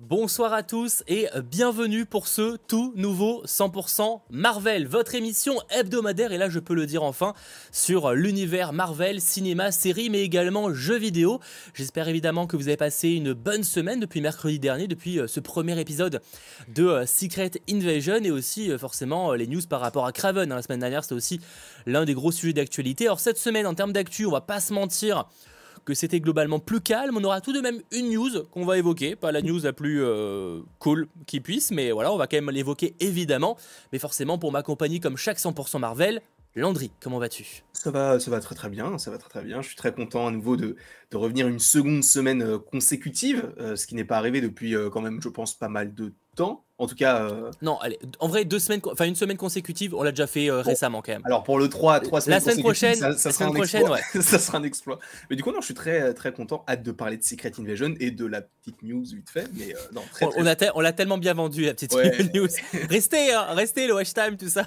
Bonsoir à tous et bienvenue pour ce tout nouveau 100% Marvel, votre émission hebdomadaire, et là je peux le dire enfin, sur l'univers Marvel, cinéma, série, mais également jeux vidéo. J'espère évidemment que vous avez passé une bonne semaine depuis mercredi dernier, depuis euh, ce premier épisode de euh, Secret Invasion, et aussi euh, forcément les news par rapport à Craven. Hein. La semaine dernière c'était aussi l'un des gros sujets d'actualité. Alors cette semaine en termes d'actu, on va pas se mentir, que c'était globalement plus calme. On aura tout de même une news qu'on va évoquer, pas la news la plus euh, cool qui puisse, mais voilà, on va quand même l'évoquer évidemment. Mais forcément, pour m'accompagner comme chaque 100% Marvel, Landry, comment vas-tu? Ça va, ça va très très bien, ça va très très bien. Je suis très content à nouveau de, de revenir une seconde semaine euh, consécutive, euh, ce qui n'est pas arrivé depuis quand même, je pense, pas mal de temps. En tout cas. Euh, non, allez, en vrai, deux semaines, enfin une semaine consécutive, on l'a déjà fait euh, récemment quand même. Alors pour le 3, 3 semaines La semaine prochaine, ça, ça sera un prochaine, ouais. ça sera un exploit. Mais du coup, non, je suis très, très content. Hâte de parler de Secret Invasion et de la petite news vite fait. Mais euh, non, très, on, on l'a tellement bien vendu, la petite news. restez, hein, restez, le watch time, tout ça.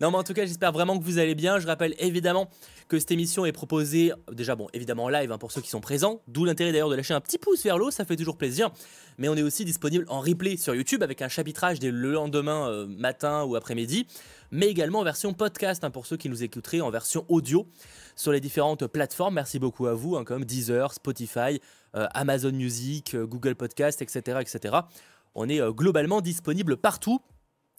Non, mais en tout cas, j'espère vraiment que vous allez bien. Je rappelle évidemment que cette émission est proposée, déjà, bon, évidemment en live hein, pour ceux qui sont présents. D'où l'intérêt d'ailleurs de lâcher un petit pouce vers l'eau, ça fait toujours plaisir. Mais on est aussi disponible en replay sur YouTube avec un chapitrage dès le lendemain euh, matin ou après-midi, mais également en version podcast hein, pour ceux qui nous écouteraient en version audio sur les différentes plateformes. Merci beaucoup à vous, hein, comme Deezer, Spotify, euh, Amazon Music, euh, Google Podcast, etc., etc. On est globalement disponible partout.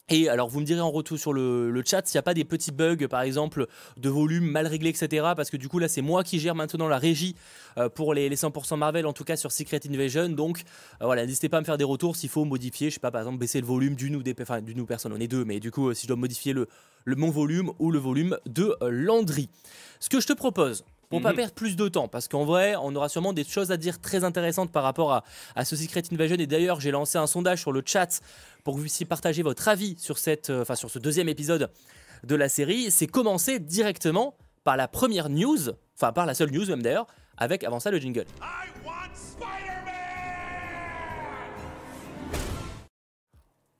Et alors vous me direz en retour sur le, chat s'il n'y a pas des petits bugs par exemple de volume mal réglé etc. Parce que du coup là c'est moi qui gère maintenant la régie euh, pour les, 100% Marvel en tout cas sur Secret Invasion. Donc euh, voilà n'hésitez pas à me faire des retours s'il faut modifier, je sais pas par exemple baisser le volume d'une ou des enfin d'une ou personne on est deux mais du coup euh, si je dois modifier le, le mon volume ou le volume de Landry. Ce que je te propose pour pas mhm. perdre plus de temps, parce qu'en vrai, on aura sûrement des choses à dire très intéressantes par rapport à, à ce Secret Invasion. Et d'ailleurs, j'ai lancé un sondage sur le chat pour que vous puissiez partager votre avis sur, cette, euh, enfin, sur ce deuxième épisode de la série. C'est commencer directement par la première news, enfin par la seule news même d'ailleurs, avec avant ça le jingle.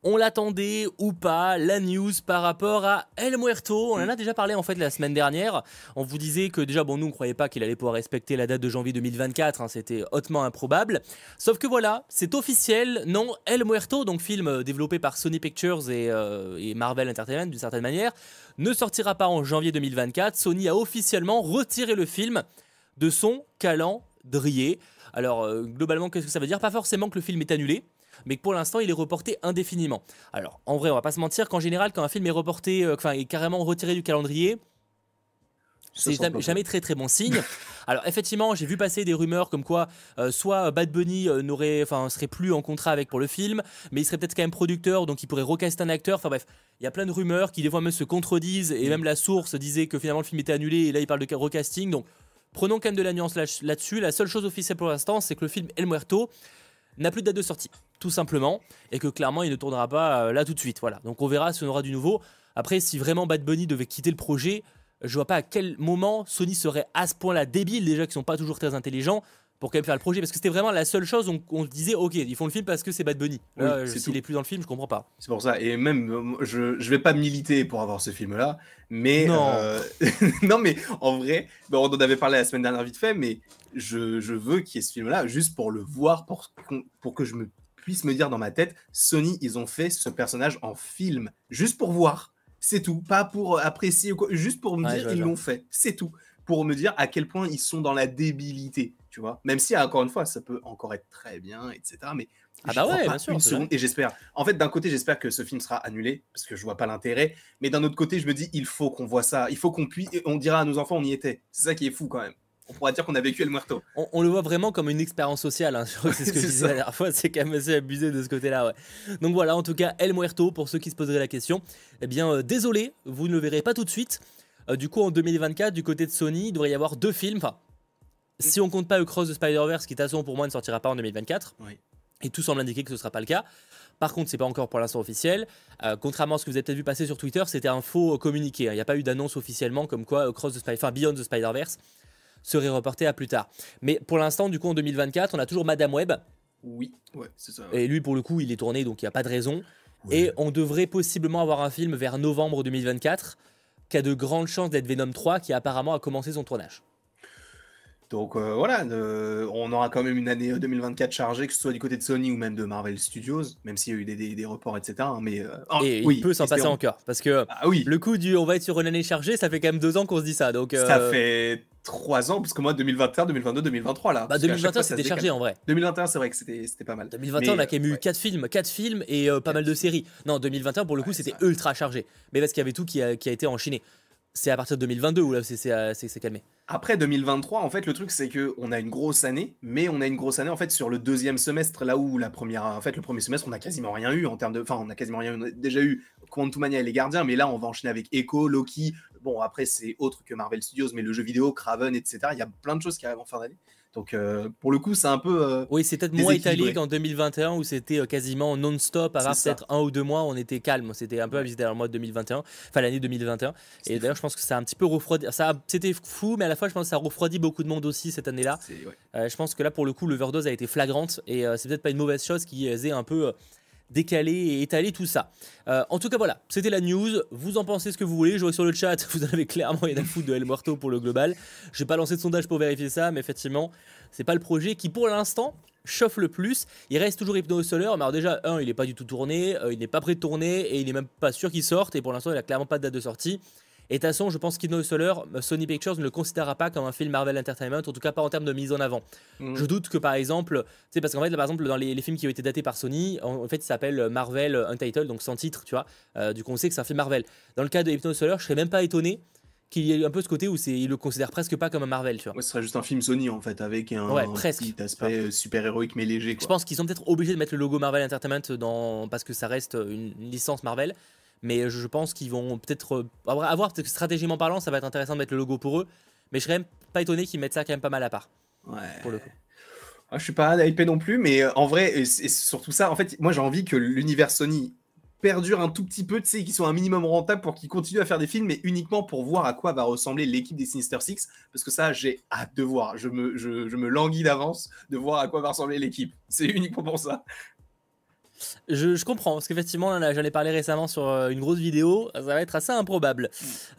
On l'attendait ou pas, la news par rapport à El Muerto. On en a déjà parlé en fait la semaine dernière. On vous disait que déjà, bon, nous, on croyait pas qu'il allait pouvoir respecter la date de janvier 2024. Hein, c'était hautement improbable. Sauf que voilà, c'est officiel. Non, El Muerto, donc film euh, développé par Sony Pictures et, euh, et Marvel Entertainment d'une certaine manière, ne sortira pas en janvier 2024. Sony a officiellement retiré le film de son calendrier. Alors, euh, globalement, qu'est-ce que ça veut dire? Pas forcément que le film est annulé mais que pour l'instant il est reporté indéfiniment. Alors en vrai, on va pas se mentir qu'en général, quand un film est reporté, euh, enfin est carrément retiré du calendrier, c'est jamais, très très bon signe. Alors effectivement, j'ai vu passer des rumeurs comme quoi euh, soit Bad Bunny euh, n'aurait, enfin serait plus en contrat avec pour le film, mais il serait peut-être quand même producteur, donc il pourrait recaster un acteur. Enfin bref, il y a plein de rumeurs qui des fois même se contredisent et mm. même la source disait que finalement le film était annulé et là il parle de recasting. Donc prenons quand même de la nuance là-dessus. la seule chose officielle pour l'instant, c'est que le film El Muerto n'a plus de date de sortie, tout simplement, et que clairement il ne tournera pas euh, là tout de suite. Voilà. Donc on verra si on aura du nouveau. Après, si vraiment Bad Bunny devait quitter le projet, je vois pas à quel moment Sony serait à ce point-là débile, déjà qu'ils sont pas toujours très intelligents, pour quand même faire le projet. Parce que c'était vraiment la seule chose où on, disait, ok, ils font le film parce que c'est Bad Bunny. S'il est plus dans le film, je comprends pas. C'est pour ça. Et même, je, je vais pas militer pour avoir ce film-là, mais. Non. Euh, non, mais en vrai, on en avait parlé la semaine dernière vite fait, mais je, je veux qu'il y ait ce film-là juste pour le voir, pour, pour que je me puisse me dire dans ma tête, Sony, ils ont fait ce personnage en film, juste pour voir. C'est tout, pas pour apprécier, juste pour me dire ils l'ont fait. C'est tout, pour me dire à quel point ils sont dans la débilité, tu vois. Même si encore une fois, ça peut encore être très bien, etc. Mais ah bah ouais, bien sûr. et j'espère. En fait, d'un côté, j'espère que ce film sera annulé parce que je vois pas l'intérêt. Mais d'un autre côté, je me dis, il faut qu'on voit ça. Il faut qu'on puisse. On dira à nos enfants, on y était. C'est ça qui est fou quand même on pourrait dire qu'on a vécu El Muerto. On, le voit vraiment comme une expérience sociale. Hein. C'est ce que je disais la dernière fois. C'est quand même assez abusé de ce côté-là. Ouais. Donc voilà, en tout cas, El Muerto, pour ceux qui se poseraient la question. Eh bien, euh, désolé, vous ne le verrez pas tout de suite. Euh, du coup, en 2024, du côté de Sony, il devrait y avoir deux films. Enfin, si on compte pas le Cross de Spider-Verse, qui de toute façon pour moi ne sortira pas en 2024. Et tout semble indiquer que ce ne sera pas le cas. Par contre, c'est pas encore pour l'instant officiel. Euh, contrairement à ce que vous avez peut-être vu passer sur Twitter, c'était un faux communiqué. Hein. Il n'y a pas eu d'annonce officiellement comme quoi Cross the Spider, enfin Beyond the Spider-Verse serait reporté à plus tard. Mais pour l'instant, du coup, en 2024, on a toujours Madame Web. Oui, ouais, c'est ça. Et lui, pour le coup, il est tourné, donc il n'y a pas de raison. Et on devrait possiblement avoir un film vers novembre 2024 qui a de grandes chances d'être Venom 3, qui apparemment a commencé son tournage. Donc euh, voilà, euh, on aura quand même une année 2024 chargée, que ce soit du côté de Sony ou même de Marvel Studios, même s'il y a eu des, des- des reports, etc. hein, mais euh, ah, Et oui, il peut s'en passer encore. Parce que Ah oui, le coup du on va être sur une année chargée, ça fait quand même deux ans qu'on se dit ça. Donc, ça euh, fait trois ans, parce que moi 2021, 2022, 2023 là. bah, parce qu'à chaque 2021 fois, ça c'était chargé en vrai. 2021, c'est vrai que c'était pas mal. 2021, on a quand même eu. 4 films, 4 films et euh, pas mal de séries. Non, 2021 pour le coup, Ouais, c'était ultra chargé. Mais parce qu'il y avait tout qui a, qui a été enchaîné. C'est à partir de 2022 où là c'est euh, calmé. Après 2023, en fait, le truc c'est que on a une grosse année, mais on a une grosse année en fait sur le deuxième semestre, là où la première, en fait, le premier semestre, on a quasiment rien eu en termes de, enfin, on a quasiment rien. eu. On a déjà eu Quantumania et les Gardiens, mais là, on va enchaîner avec Echo, Loki. Bon, après, c'est autre que Marvel Studios, mais le jeu vidéo, Craven, etc. Il y a plein de choses qui arrivent en fin d'année. Donc, euh, pour le coup, c'est un peu. euh, Oui, c'est peut-être moins italique qu'en 2021 où c'était euh, quasiment non-stop, à part peut-être un ou deux mois, on était calme. C'était un peu à visiter dans le mois de 2021, enfin l'année 2021. Et d'ailleurs, je pense que ça a un petit peu refroidi. Ça, c'était fou, mais à la fois, je pense que ça a refroidi beaucoup de monde aussi cette année-là. ouais. Euh, je pense que là, pour le coup, l'overdose a été flagrante et c'est peut-être pas une mauvaise chose qui ait un peu décalé et étalé tout ça. Euh, en tout cas, voilà, c'était la news. Vous en pensez ce que vous voulez. Je vois sur le chat, vous en avez clairement rien à foutre de El Muerto pour le global. Je vais pas lancé de sondage pour vérifier ça, mais effectivement, c'est pas le projet qui, pour l'instant, chauffe le plus. Il reste toujours Hypno Solar, mais alors déjà, un, il est pas du tout tourné, euh, il n'est pas prêt de tourner et il est même pas sûr qu'il sorte. Et pour l'instant, il a clairement pas de date de sortie. Et de toute façon, je pense qu'Hypno Solar, euh, Sony Pictures ne le considérera pas comme un film Marvel Entertainment, en tout cas pas en termes de mise en avant. Mm. Je doute que par exemple, sais, parce qu'en fait, là, par exemple, dans les, les films qui ont été datés par Sony, en, en fait, il s'appelle Marvel Untitled, donc sans titre, tu vois. Euh, du coup, on sait que c'est un film Marvel. Dans le cas de Hypno Solar, je serais même pas étonné qu'il y ait un peu ce côté où c'est, il le considère presque pas comme un Marvel, tu vois. Ouais, ce serait juste un film Sony en fait, avec un, Ouais, presque. petit aspect euh, super héroïque mais léger. Je Quoi. pense qu'ils sont peut-être obligés de mettre le logo Marvel Entertainment dans parce que ça reste une, une licence Marvel. Mais je pense qu'ils vont peut-être euh, à voir- à voir, peut-être que stratégiquement parlant, ça va être intéressant de mettre le logo pour eux. Mais je serais même pas étonné qu'ils mettent ça quand même pas mal à part Ouais. pour le coup. Ah, je suis pas hypé non plus, mais euh, en vrai, et surtout ça, en fait, moi j'ai envie que l'univers Sony perdure un tout petit peu, tu sais, qu'ils soient un minimum rentable pour qu'ils continuent à faire des films, mais uniquement pour voir à quoi va ressembler l'équipe des Sinister Six, parce que ça, j'ai hâte de voir. Je me, je, je me languis d'avance de voir à quoi va ressembler l'équipe. C'est uniquement pour ça. Je, je comprends, parce qu'effectivement, j'en ai parlé récemment sur euh, une grosse vidéo, ça va être assez improbable.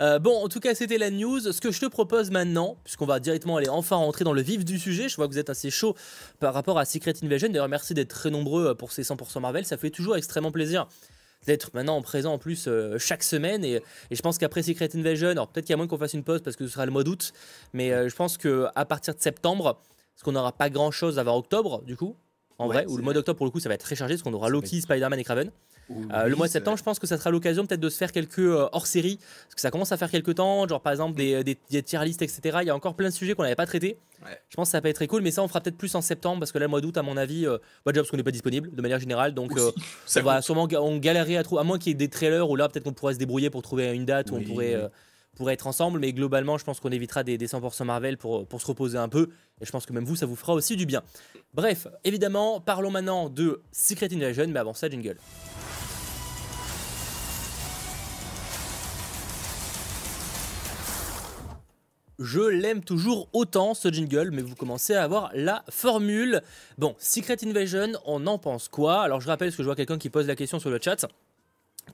Euh, bon, en tout cas, c'était la news. Ce que je te propose maintenant, puisqu'on va directement aller enfin rentrer dans le vif du sujet, je vois que vous êtes assez chaud par rapport à Secret Invasion. D'ailleurs, merci d'être très nombreux euh, pour ces 100% Marvel, ça fait toujours extrêmement plaisir d'être maintenant présent en plus euh, chaque semaine et, et je pense qu'après Secret Invasion alors peut-être qu'il y a moins qu'on fasse une pause parce que ce sera le mois d'août mais euh, je pense que à partir de septembre parce qu'on n'aura pas grand chose avant octobre du coup en Ouais, vrai c'est le mois d'octobre pour le coup ça va être très chargé parce qu'on aura Loki, Spider-Man et Kraven euh, le mois de septembre, je pense que ça sera l'occasion peut-être de se faire quelques euh, hors-série, parce que ça commence à faire quelques temps, genre par exemple des, des, des tier lists, etc. Il y a encore plein de sujets qu'on n'avait pas traités. Ouais. Je pense que ça peut être très cool, mais ça on fera peut-être plus en septembre, parce que là, le mois d'août, à mon avis, euh, bah, déjà parce qu'on n'est pas disponible de manière générale, donc euh, ça on va sûrement on galérer à trouver, à moins qu'il y ait des trailers où là peut-être qu'on pourrait se débrouiller pour trouver une date où on pourrait, euh, pourrait être ensemble, mais globalement, je pense qu'on évitera des, des 100% Marvel pour, pour se reposer un peu, et je pense que même vous, ça vous fera aussi du bien. Bref, évidemment, parlons maintenant de Secret Invasion, mais avant ça, jingle. Je l'aime toujours autant ce jingle, mais vous commencez à avoir la formule. Bon, Secret Invasion, on en pense quoi? Alors je rappelle, parce que je vois quelqu'un qui pose la question sur le chat,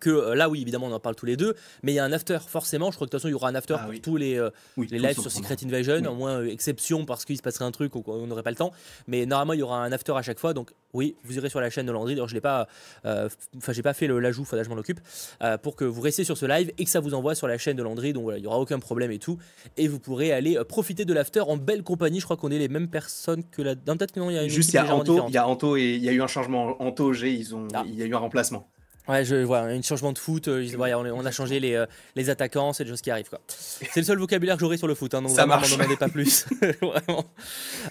que euh, là oui, évidemment, on en parle tous les deux, mais il y a un after, forcément. Je crois que de toute façon, il y aura un after Ah pour oui. tous les, euh, Oui, les lives sur. Secret Invasion, Oui. au moins euh, exception parce qu'il se passerait un truc ou qu'on n'aurait pas le temps. Mais normalement, il y aura un after à chaque fois. Donc oui, vous irez sur la chaîne de Landry. D'ailleurs, je l'ai pas, euh, j'ai pas fait l'ajout, faudra que je m'en occupe, pour que vous restiez sur ce live et que ça vous envoie sur la chaîne de Landry. Donc voilà, il y aura aucun problème et tout. Et vous pourrez aller profiter de l'after en belle compagnie. Je crois qu'on est les mêmes personnes que la. Non, peut-être que non, il y a une Juste, il y a Anto, il y a Anto et il y a eu un changement. Anto, G, ils ont, Ah. il y a eu un remplacement. Ouais, je vois, un changement de foot. euh, je- on, on a changé les, euh, les attaquants, c'est des choses qui arrivent. quoi. C'est le seul vocabulaire que j'aurai sur le foot, hein, donc Ça marche. m'en demandez pas plus. Vraiment.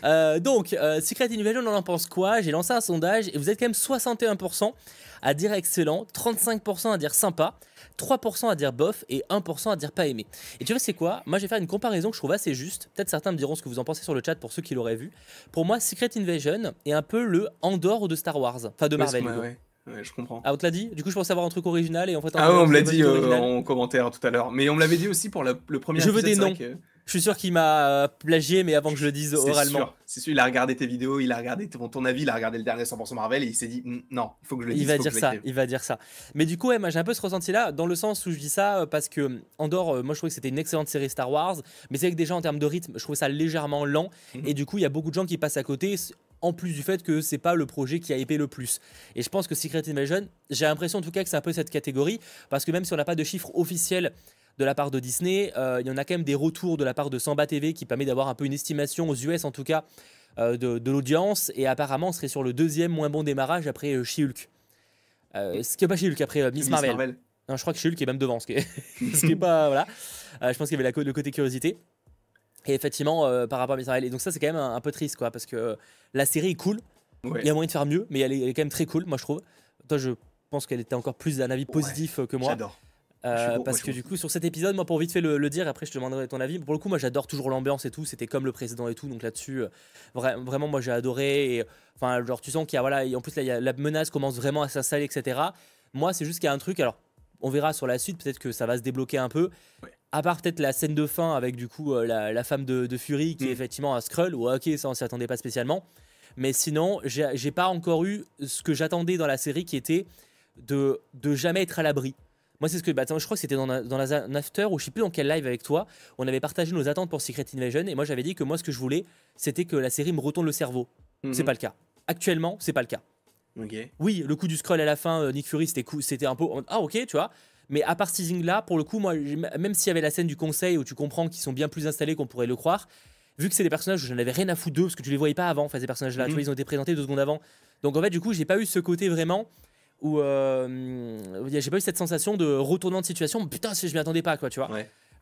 Euh, donc, euh, Secret Invasion, on en pense quoi? J'ai lancé un sondage et vous êtes quand même 61% à dire excellent, 35% à dire sympa, 3% à dire bof et 1% à dire pas aimé. Et tu vois, c'est quoi? Moi, je vais faire une comparaison que je trouve assez juste. Peut-être certains me diront ce que vous en pensez sur le chat pour ceux qui l'auraient vu. Pour moi, Secret Invasion est un peu le Andorre de Star Wars, enfin de Marvel. Ouais. Ouais, je comprends. Ah, on te l'a dit? Du coup, je pensais avoir un truc original et en fait, Ah ouais, on me l'a dit euh, en commentaire tout à l'heure. Mais on me l'avait dit aussi pour le, le premier Je veux des vrai noms. que- Je suis sûr qu'il m'a euh, plagié, mais avant que je le dise oralement. C'est sûr, il a regardé tes vidéos, il a regardé ton, ton avis, il a regardé le dernier 100% Marvel et il s'est dit «Hmm, non, il faut que je le dise. Il va dire ça, il va dire ça. Mais du coup, ouais, j'ai un peu ce ressenti-là, dans le sens où je dis ça euh, parce que Andorre, moi je trouvais que c'était une excellente série Star Wars, mais c'est que déjà en termes de rythme, je trouvais ça légèrement lent mhm. et du coup, il y a beaucoup de gens qui passent à côté en plus du fait que c'est pas le projet qui a épé le plus. Et je pense que Secret Invasion, j'ai l'impression en tout cas que c'est un peu cette catégorie, parce que même si on n'a pas de chiffres officiels de la part de Disney. Euh, il y en a quand même des retours de la part de Samba TV qui permet d'avoir un peu une estimation aux US en tout cas euh, de, l'audience. Et apparemment, on serait sur le deuxième moins bon démarrage après euh, She-Hulk. ce qui n'est pas She-Hulk, après Miss, Marvel. Non, je crois que She-Hulk est même devant, ce qui est, ce qui est pas. Voilà. je pense qu'il y avait la, le côté curiosité. Et effectivement, par rapport à Miss Marvel. Et donc, ça, c'est quand même un, peu triste, quoi, parce que la série est cool. Il y a moyen de faire mieux, mais elle est, elle est, quand même très cool, moi, je trouve. Toi, je pense qu'elle était encore plus d'un avis positif que moi. J'adore. Euh, parce que du coup, sur cet épisode, moi, pour vite fait le, dire, après je te demanderai ton avis. Pour le coup, moi, j'adore toujours l'ambiance et tout. C'était comme le précédent et tout. Donc là-dessus, euh, vraiment, moi, j'ai adoré. Et, enfin, genre, tu sens qu'il y a, voilà, en plus, là, y a, la menace commence vraiment à s'installer, etc. Moi, c'est juste qu'il y a un truc. Alors, on verra sur la suite. Peut-être que ça va se débloquer un peu. À part peut-être la scène de fin avec du coup euh, la, femme de, Fury qui est mm. effectivement un Skrull. Ou ok, ça, on s'y attendait pas spécialement. Mais sinon, j'ai pas encore eu ce que j'attendais dans la série qui était de, de jamais être à l'abri. Moi, c'est ce que. Bah, je crois que c'était dans, dans la, after ou je sais plus dans quel live avec toi. On avait partagé nos attentes pour Secret Invasion et moi, j'avais dit que moi, ce que je voulais, c'était que la série me retourne le cerveau. Mhm. C'est pas le cas. Actuellement, c'est pas le cas. Oui, le coup du scroll à la fin, euh, Nick Fury, c'était c'était un peu. Ah, ok, tu vois. Mais à part ce teasing-là, pour le coup, moi, même s'il y avait la scène du conseil où tu comprends qu'ils sont bien plus installés qu'on pourrait le croire, vu que c'est des personnages où j'en avais rien à foutre d'eux, parce que tu les voyais pas avant, enfin, ces personnages-là, tu vois, mhm. ils ont été présentés deux secondes avant. Donc en fait, du coup, j'ai pas eu ce côté vraiment où euh, j'ai pas eu cette sensation de retournement de situation. Putain, si je m'y attendais pas, quoi, tu vois.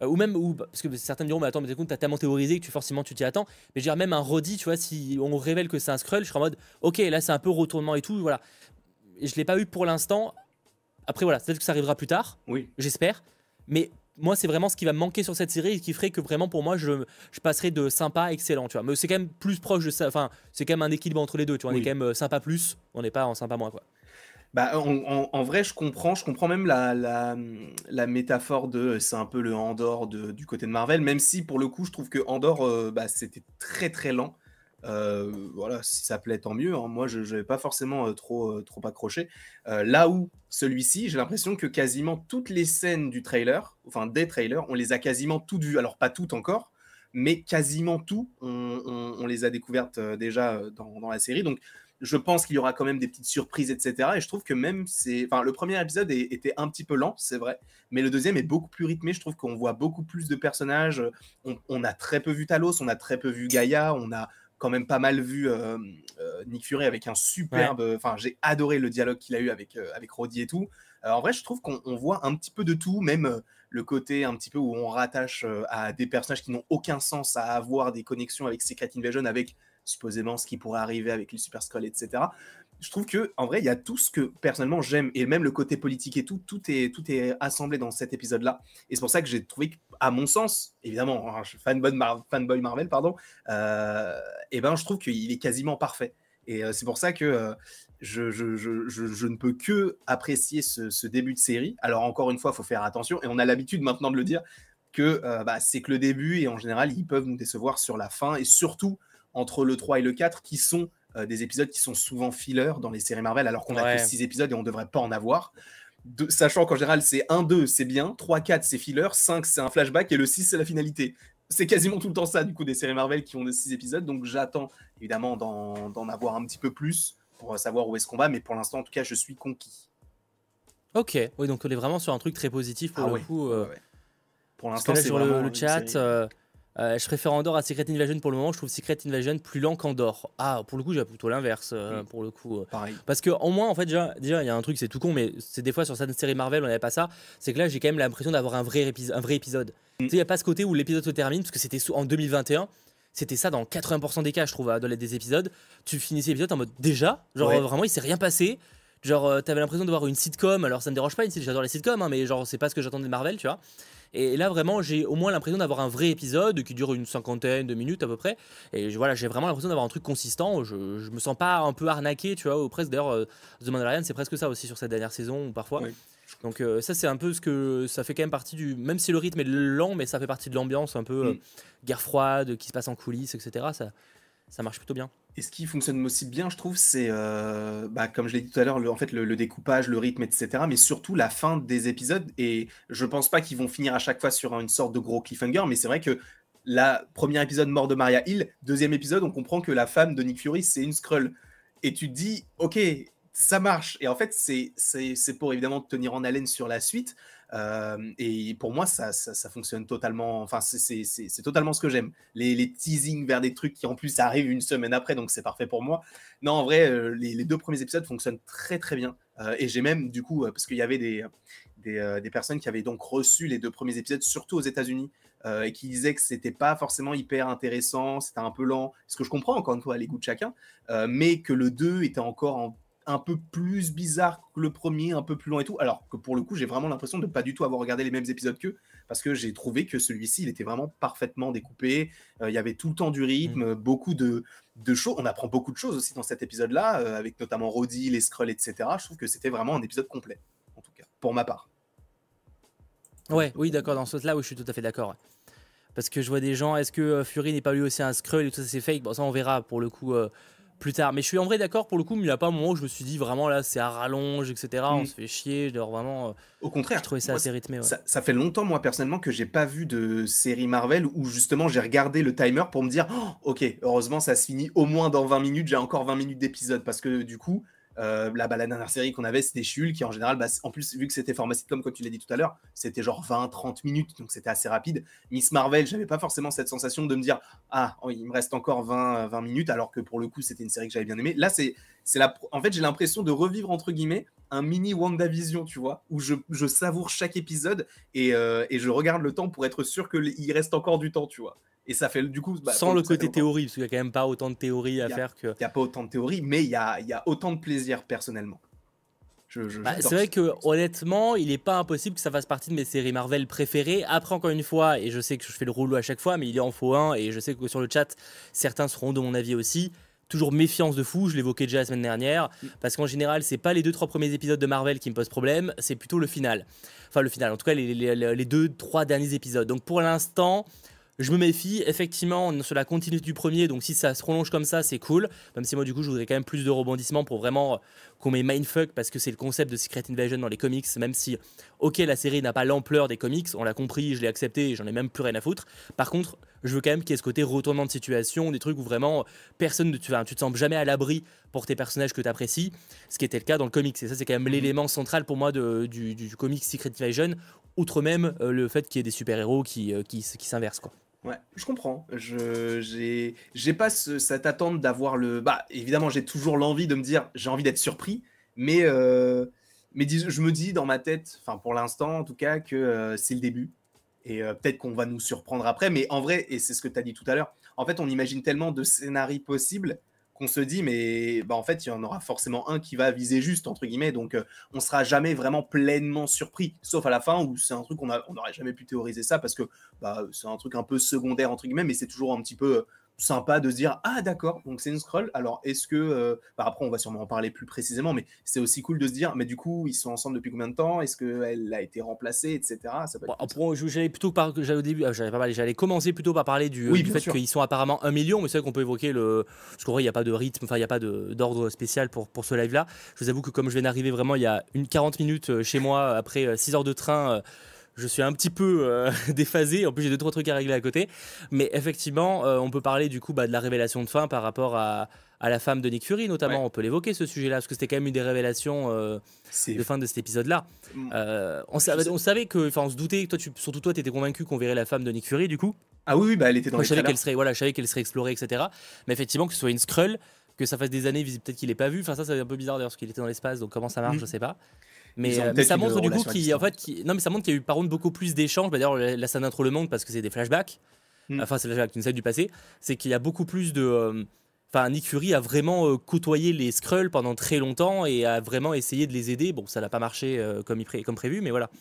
Euh, ou même, ou, parce que certains me diront, mais attends, mais t'as tellement théorisé que tu, forcément tu t'y attends. Mais je dirais même un redit, tu vois, si on révèle que c'est un scroll, je serais en mode, ok, là c'est un peu retournement et tout, voilà. Et je l'ai pas eu pour l'instant. Après, voilà, peut-être que ça arrivera plus tard. Oui. J'espère. Mais moi, c'est vraiment ce qui va me manquer sur cette série et qui ferait que vraiment pour moi, je, je passerai de sympa à excellent, tu vois. Mais c'est quand même plus proche de ça. Enfin, c'est quand même un équilibre entre les deux, tu vois. On est quand même euh, sympa plus, on n'est pas en sympa moins, quoi. Bah, en, vrai, je comprends. Je comprends même la, la, métaphore de c'est un peu le Andorre de, du côté de Marvel, même si pour le coup, je trouve que Andorre, euh, bah, c'était très très lent. Euh, voilà, si ça plaît, tant mieux. Hein. Moi, je n'avais pas forcément euh, trop, trop accroché. là où celui-ci, j'ai l'impression que quasiment toutes les scènes du trailer, enfin des trailers, on les a quasiment toutes vues. Alors, pas toutes encore, mais quasiment tout, on, on, les a découvertes déjà dans, la série. Donc, je pense qu'il y aura quand même des petites surprises, etc. Et je trouve que même c'est, enfin, le premier épisode était un petit peu lent, c'est vrai, mais le deuxième est beaucoup plus rythmé. Je trouve qu'on voit beaucoup plus de personnages. On, a très peu vu Talos, on a très peu vu Gaïa, on a quand même pas mal vu euh, euh, Nick Fury avec un superbe. Enfin, j'ai adoré le dialogue qu'il a eu avec euh, avec Roddy et tout. en vrai, je trouve qu'on voit un petit peu de tout, même le côté un petit peu où on rattache à des personnages qui n'ont aucun sens à avoir des connexions avec Secret Invasion, avec supposément ce qui pourrait arriver avec les Super Skrulls, etc. Je trouve que en vrai, il y a tout ce que personnellement j'aime et même le côté politique et tout, tout est tout est assemblé dans cet épisode-là. Et c'est pour ça que j'ai trouvé, à mon sens, évidemment, hein, fanboy, Marvel, pardon, euh, et ben je trouve qu'il est quasiment parfait. Et euh, c'est pour ça que euh, je, je, je, je, ne peux que apprécier ce, début de série. Alors encore une fois, il faut faire attention, et on a l'habitude maintenant de le dire, que bah, c'est que le début, et en général, ils peuvent nous décevoir sur la fin, et surtout entre le 3 et le 4 qui sont euh, des épisodes qui sont souvent fillers dans les séries Marvel, alors qu'on a que 6 épisodes et on ne devrait pas en avoir. sachant qu'en général, c'est 1, 2, c'est bien, 3, 4, c'est filler, 5, c'est un flashback et le 6, c'est la finalité. C'est quasiment tout le temps ça, du coup, des séries Marvel qui ont des 6 épisodes. Donc j'attends évidemment d'en avoir un petit peu plus pour savoir où est-ce qu'on va, mais pour l'instant, en tout cas, je suis conquis. Ok, oui, donc on est vraiment sur un truc très positif pour ah le coup. Euh, pour l'instant, c'est sur le, chat. Euh, je préfère Andorre à Secret Invasion pour le moment. Je trouve Secret Invasion plus lent qu'Andorre. Ah, pour le coup, j'ai plutôt l'inverse. Euh, mm. Pour le coup, pareil. Parce que au moins, en fait, déjà, déjà, il y a un truc, c'est tout con, mais c'est des fois sur certaines séries Marvel, on n'avait pas ça. C'est que là, j'ai quand même l'impression d'avoir un vrai, un vrai épisode. Mm. Tu sais, il n'y a pas ce côté où l'épisode se termine, parce que c'était en 2021. C'était ça dans 80% des cas, je trouve, dans les des épisodes. Tu finissais l'épisode en mode déjà, genre vraiment, il s'est rien passé Genre, euh, t'avais l'impression de voir une sitcom. Alors, ça me dérange pas, j'adore les sitcoms, hein, mais genre, c'est pas ce que j'attendais de Marvel, tu vois. Et là, vraiment, j'ai au moins l'impression d'avoir un vrai épisode qui dure une cinquantaine de minutes à peu près. Et voilà, j'ai vraiment l'impression d'avoir un truc consistant. Je, je me sens pas un peu arnaqué, tu vois, ou presque. D'ailleurs, euh, The Mandalorian, c'est presque ça aussi sur cette dernière saison, parfois. Donc euh, ça c'est un peu ce que ça fait quand même partie du même si le rythme est lent mais ça fait partie de l'ambiance un peu mm. guerre froide qui se passe en coulisses etc ça ça marche plutôt bien. Et ce qui fonctionne aussi bien, je trouve, c'est, euh, bah, comme je l'ai dit tout à l'heure, le, en fait, le, découpage, le rythme, etc. Mais surtout la fin des épisodes. Et je pense pas qu'ils vont finir à chaque fois sur une sorte de gros cliffhanger, mais c'est vrai que la premier épisode mort de Maria Hill, deuxième épisode, on comprend que la femme de Nick Fury, c'est une Skrull. Et tu te dis, ok, ça marche. Et en fait, c'est pour évidemment tenir en haleine sur la suite. Et pour moi, ça, fonctionne totalement. Enfin, c'est totalement ce que j'aime. Les, les, teasings vers des trucs qui en plus arrivent une semaine après, donc c'est parfait pour moi. Non, en vrai, les, deux premiers épisodes fonctionnent très très bien. Et j'ai même, du coup, parce qu'il y avait des, des, des, personnes qui avaient donc reçu les deux premiers épisodes, surtout aux États-Unis, et qui disaient que c'était pas forcément hyper intéressant, c'était un peu lent. Ce que je comprends encore une fois les goûts de chacun, mais que le 2 était encore en un peu plus bizarre que le premier, un peu plus long et tout. Alors que pour le coup, j'ai vraiment l'impression de pas du tout avoir regardé les mêmes épisodes qu'eux, parce que j'ai trouvé que celui-ci, il était vraiment parfaitement découpé. Euh, il y avait tout le temps du rythme, mm. beaucoup de, de choses. On apprend beaucoup de choses aussi dans cet épisode-là, euh, avec notamment Roddy, les scrolls, etc. Je trouve que c'était vraiment un épisode complet, en tout cas, pour ma part. Ouais, oui, d'accord, dans ce là où je suis tout à fait d'accord. Parce que je vois des gens, est-ce que euh, Fury n'est pas lui aussi un scroll et tout ça c'est fake? Bon, ça on verra pour le coup plus tard. Mais je suis en vrai d'accord pour le coup, mais il n'y a pas un moment où je me suis dit vraiment là c'est à rallonge, etc. On mm. se fait chier. Genre vraiment. Euh, Au contraire. Je trouvais ça assez rythmé. Ça, fait longtemps, moi personnellement, que j'ai pas vu de série Marvel où justement j'ai regardé le timer pour me dire oh, ok, heureusement ça se finit au moins dans 20 minutes, j'ai encore 20 minutes d'épisode parce que du coup. Euh, la, dernière série qu'on avait, c'était Chul, qui en général, bah, en plus, vu que c'était format sitcom, comme tu l'as dit tout à l'heure, c'était genre 20-30 minutes, donc c'était assez rapide. Miss Marvel, j'avais pas forcément cette sensation de me dire, ah, oh, il me reste encore 20, 20 minutes, alors que pour le coup, c'était une série que j'avais bien aimée. Là, c'est, c'est la, en fait, j'ai l'impression de revivre, entre guillemets, un mini WandaVision, tu vois, où je, je savoure chaque épisode et, euh, et, je regarde le temps pour être sûr qu'il reste encore du temps, tu vois. Et ça fait du coup. Bah, Sans le côté théorie, parce qu'il n'y a quand même pas autant de théorie à faire que. Il n'y a pas autant de théorie, mais il y a, y a, autant de plaisir personnellement. Bah, c'est vrai que honnêtement, il n'est pas impossible que ça fasse partie de mes séries Marvel préférées. Après, encore une fois, et je sais que je fais le rouleau à chaque fois, mais il y en faut un, et je sais que sur le chat, certains seront de mon avis aussi. Toujours méfiance de fou, je l'évoquais déjà la semaine dernière, mm. parce qu'en général, c'est pas les deux trois premiers épisodes de Marvel qui me posent problème, c'est plutôt le final. Enfin, le final, en tout cas, les, les, les deux, trois derniers épisodes. Donc pour l'instant, je me méfie, effectivement, on est sur la continuité du premier, donc si ça se prolonge comme ça, c'est cool. Même si moi, du coup, je voudrais quand même plus de rebondissements pour vraiment euh, qu'on met mindfuck, parce que c'est le concept de Secret Invasion dans les comics, même si, ok, la série n'a pas l'ampleur des comics, on l'a compris, je l'ai accepté, j'en ai même plus rien à foutre. Par contre, je veux quand même qu'il y ait ce côté retournement de situation, des trucs où vraiment personne ne tu, tu te sens jamais à l'abri pour tes personnages que tu apprécies, ce qui était le cas dans le comics. Et ça, c'est quand même mmh. l'élément central pour moi de, du, du, comics Secret Invasion, outre même euh, le fait qu'il y ait des super-héros qui, euh, qui, qui s'inversent, quoi. Ouais, je comprends. Je j'ai pas cette attente d'avoir le. Bah, évidemment, j'ai toujours l'envie de me dire, j'ai envie d'être surpris, mais euh, mais je me dis dans ma tête, enfin pour l'instant en tout cas, que euh, c'est le début et euh, peut-être qu'on va nous surprendre après. Mais en vrai, et c'est ce que tu as dit tout à l'heure, en fait, on imagine tellement de scénarios possibles qu'on se dit, mais bah, en fait, il y en aura forcément un qui va viser juste, entre guillemets. Donc, on euh, on sera jamais vraiment pleinement surpris, sauf à la fin où c'est un truc qu'on n'aurait jamais pu théoriser ça parce que bah, c'est un truc un peu secondaire, entre guillemets, mais c'est toujours un petit peu euh, sympa de se dire ah d'accord donc c'est une scroll alors est-ce que euh, bah, après on va sûrement en parler plus précisément mais c'est aussi cool de se dire mais du coup ils sont ensemble depuis combien de temps? Est-ce qu'elle a été remplacée etc ça j'allais plutôt par j'allais au début ah, j'allais pas j'allais commencer plutôt par parler du, fait qu'ils sont apparemment un million mais c'est vrai qu'on peut évoquer le parce qu'en vrai il n'y a pas de rythme enfin il n'y a pas d'ordre spécial pour, pour ce live là je vous avoue que comme je viens d'arriver vraiment il y a une 40 minutes euh, chez moi après 6 euh, heures de train je suis un petit peu euh, déphasé. En plus, j'ai deux trois trucs à régler à côté. Mais effectivement, euh, on peut parler du coup bah, de la révélation de fin par rapport à, à la femme de Nick Fury, notamment. On peut l'évoquer ce sujet-là parce que c'était quand même une des révélations euh, de fin de cet épisode-là. Mm. on, savait, on savait que, enfin, on se doutait. Toi, tu, surtout toi, tu étais convaincu qu'on verrait la femme de Nick Fury, du coup. Ah oui, bah elle était dans Moi, je savais qu'elle serait, voilà, je savais qu'elle serait explorée, etc. Mais effectivement, que ce soit une Skrull, que ça fasse des années, peut-être qu'il est pas vu. Enfin, ça, c'est un peu bizarre d'ailleurs, parce qu'il était dans l'espace. Donc, comment ça marche, mm. je sais pas. Euh, mais, ça montre du coup qu'il en fait, non mais ça montre qu'il y a eu par contre beaucoup plus d'échanges. Bah, d'ailleurs là ça n'intro le monde parce que c'est des flashbacks. Hmm. Enfin c'est une scène du passé. C'est qu'il y a beaucoup plus de euh, Enfin, Nick Fury a vraiment euh, côtoyé les Skrulls pendant très longtemps et a vraiment essayé de les aider. Bon, ça n'a pas marché euh, comme, comme prévu, mais voilà.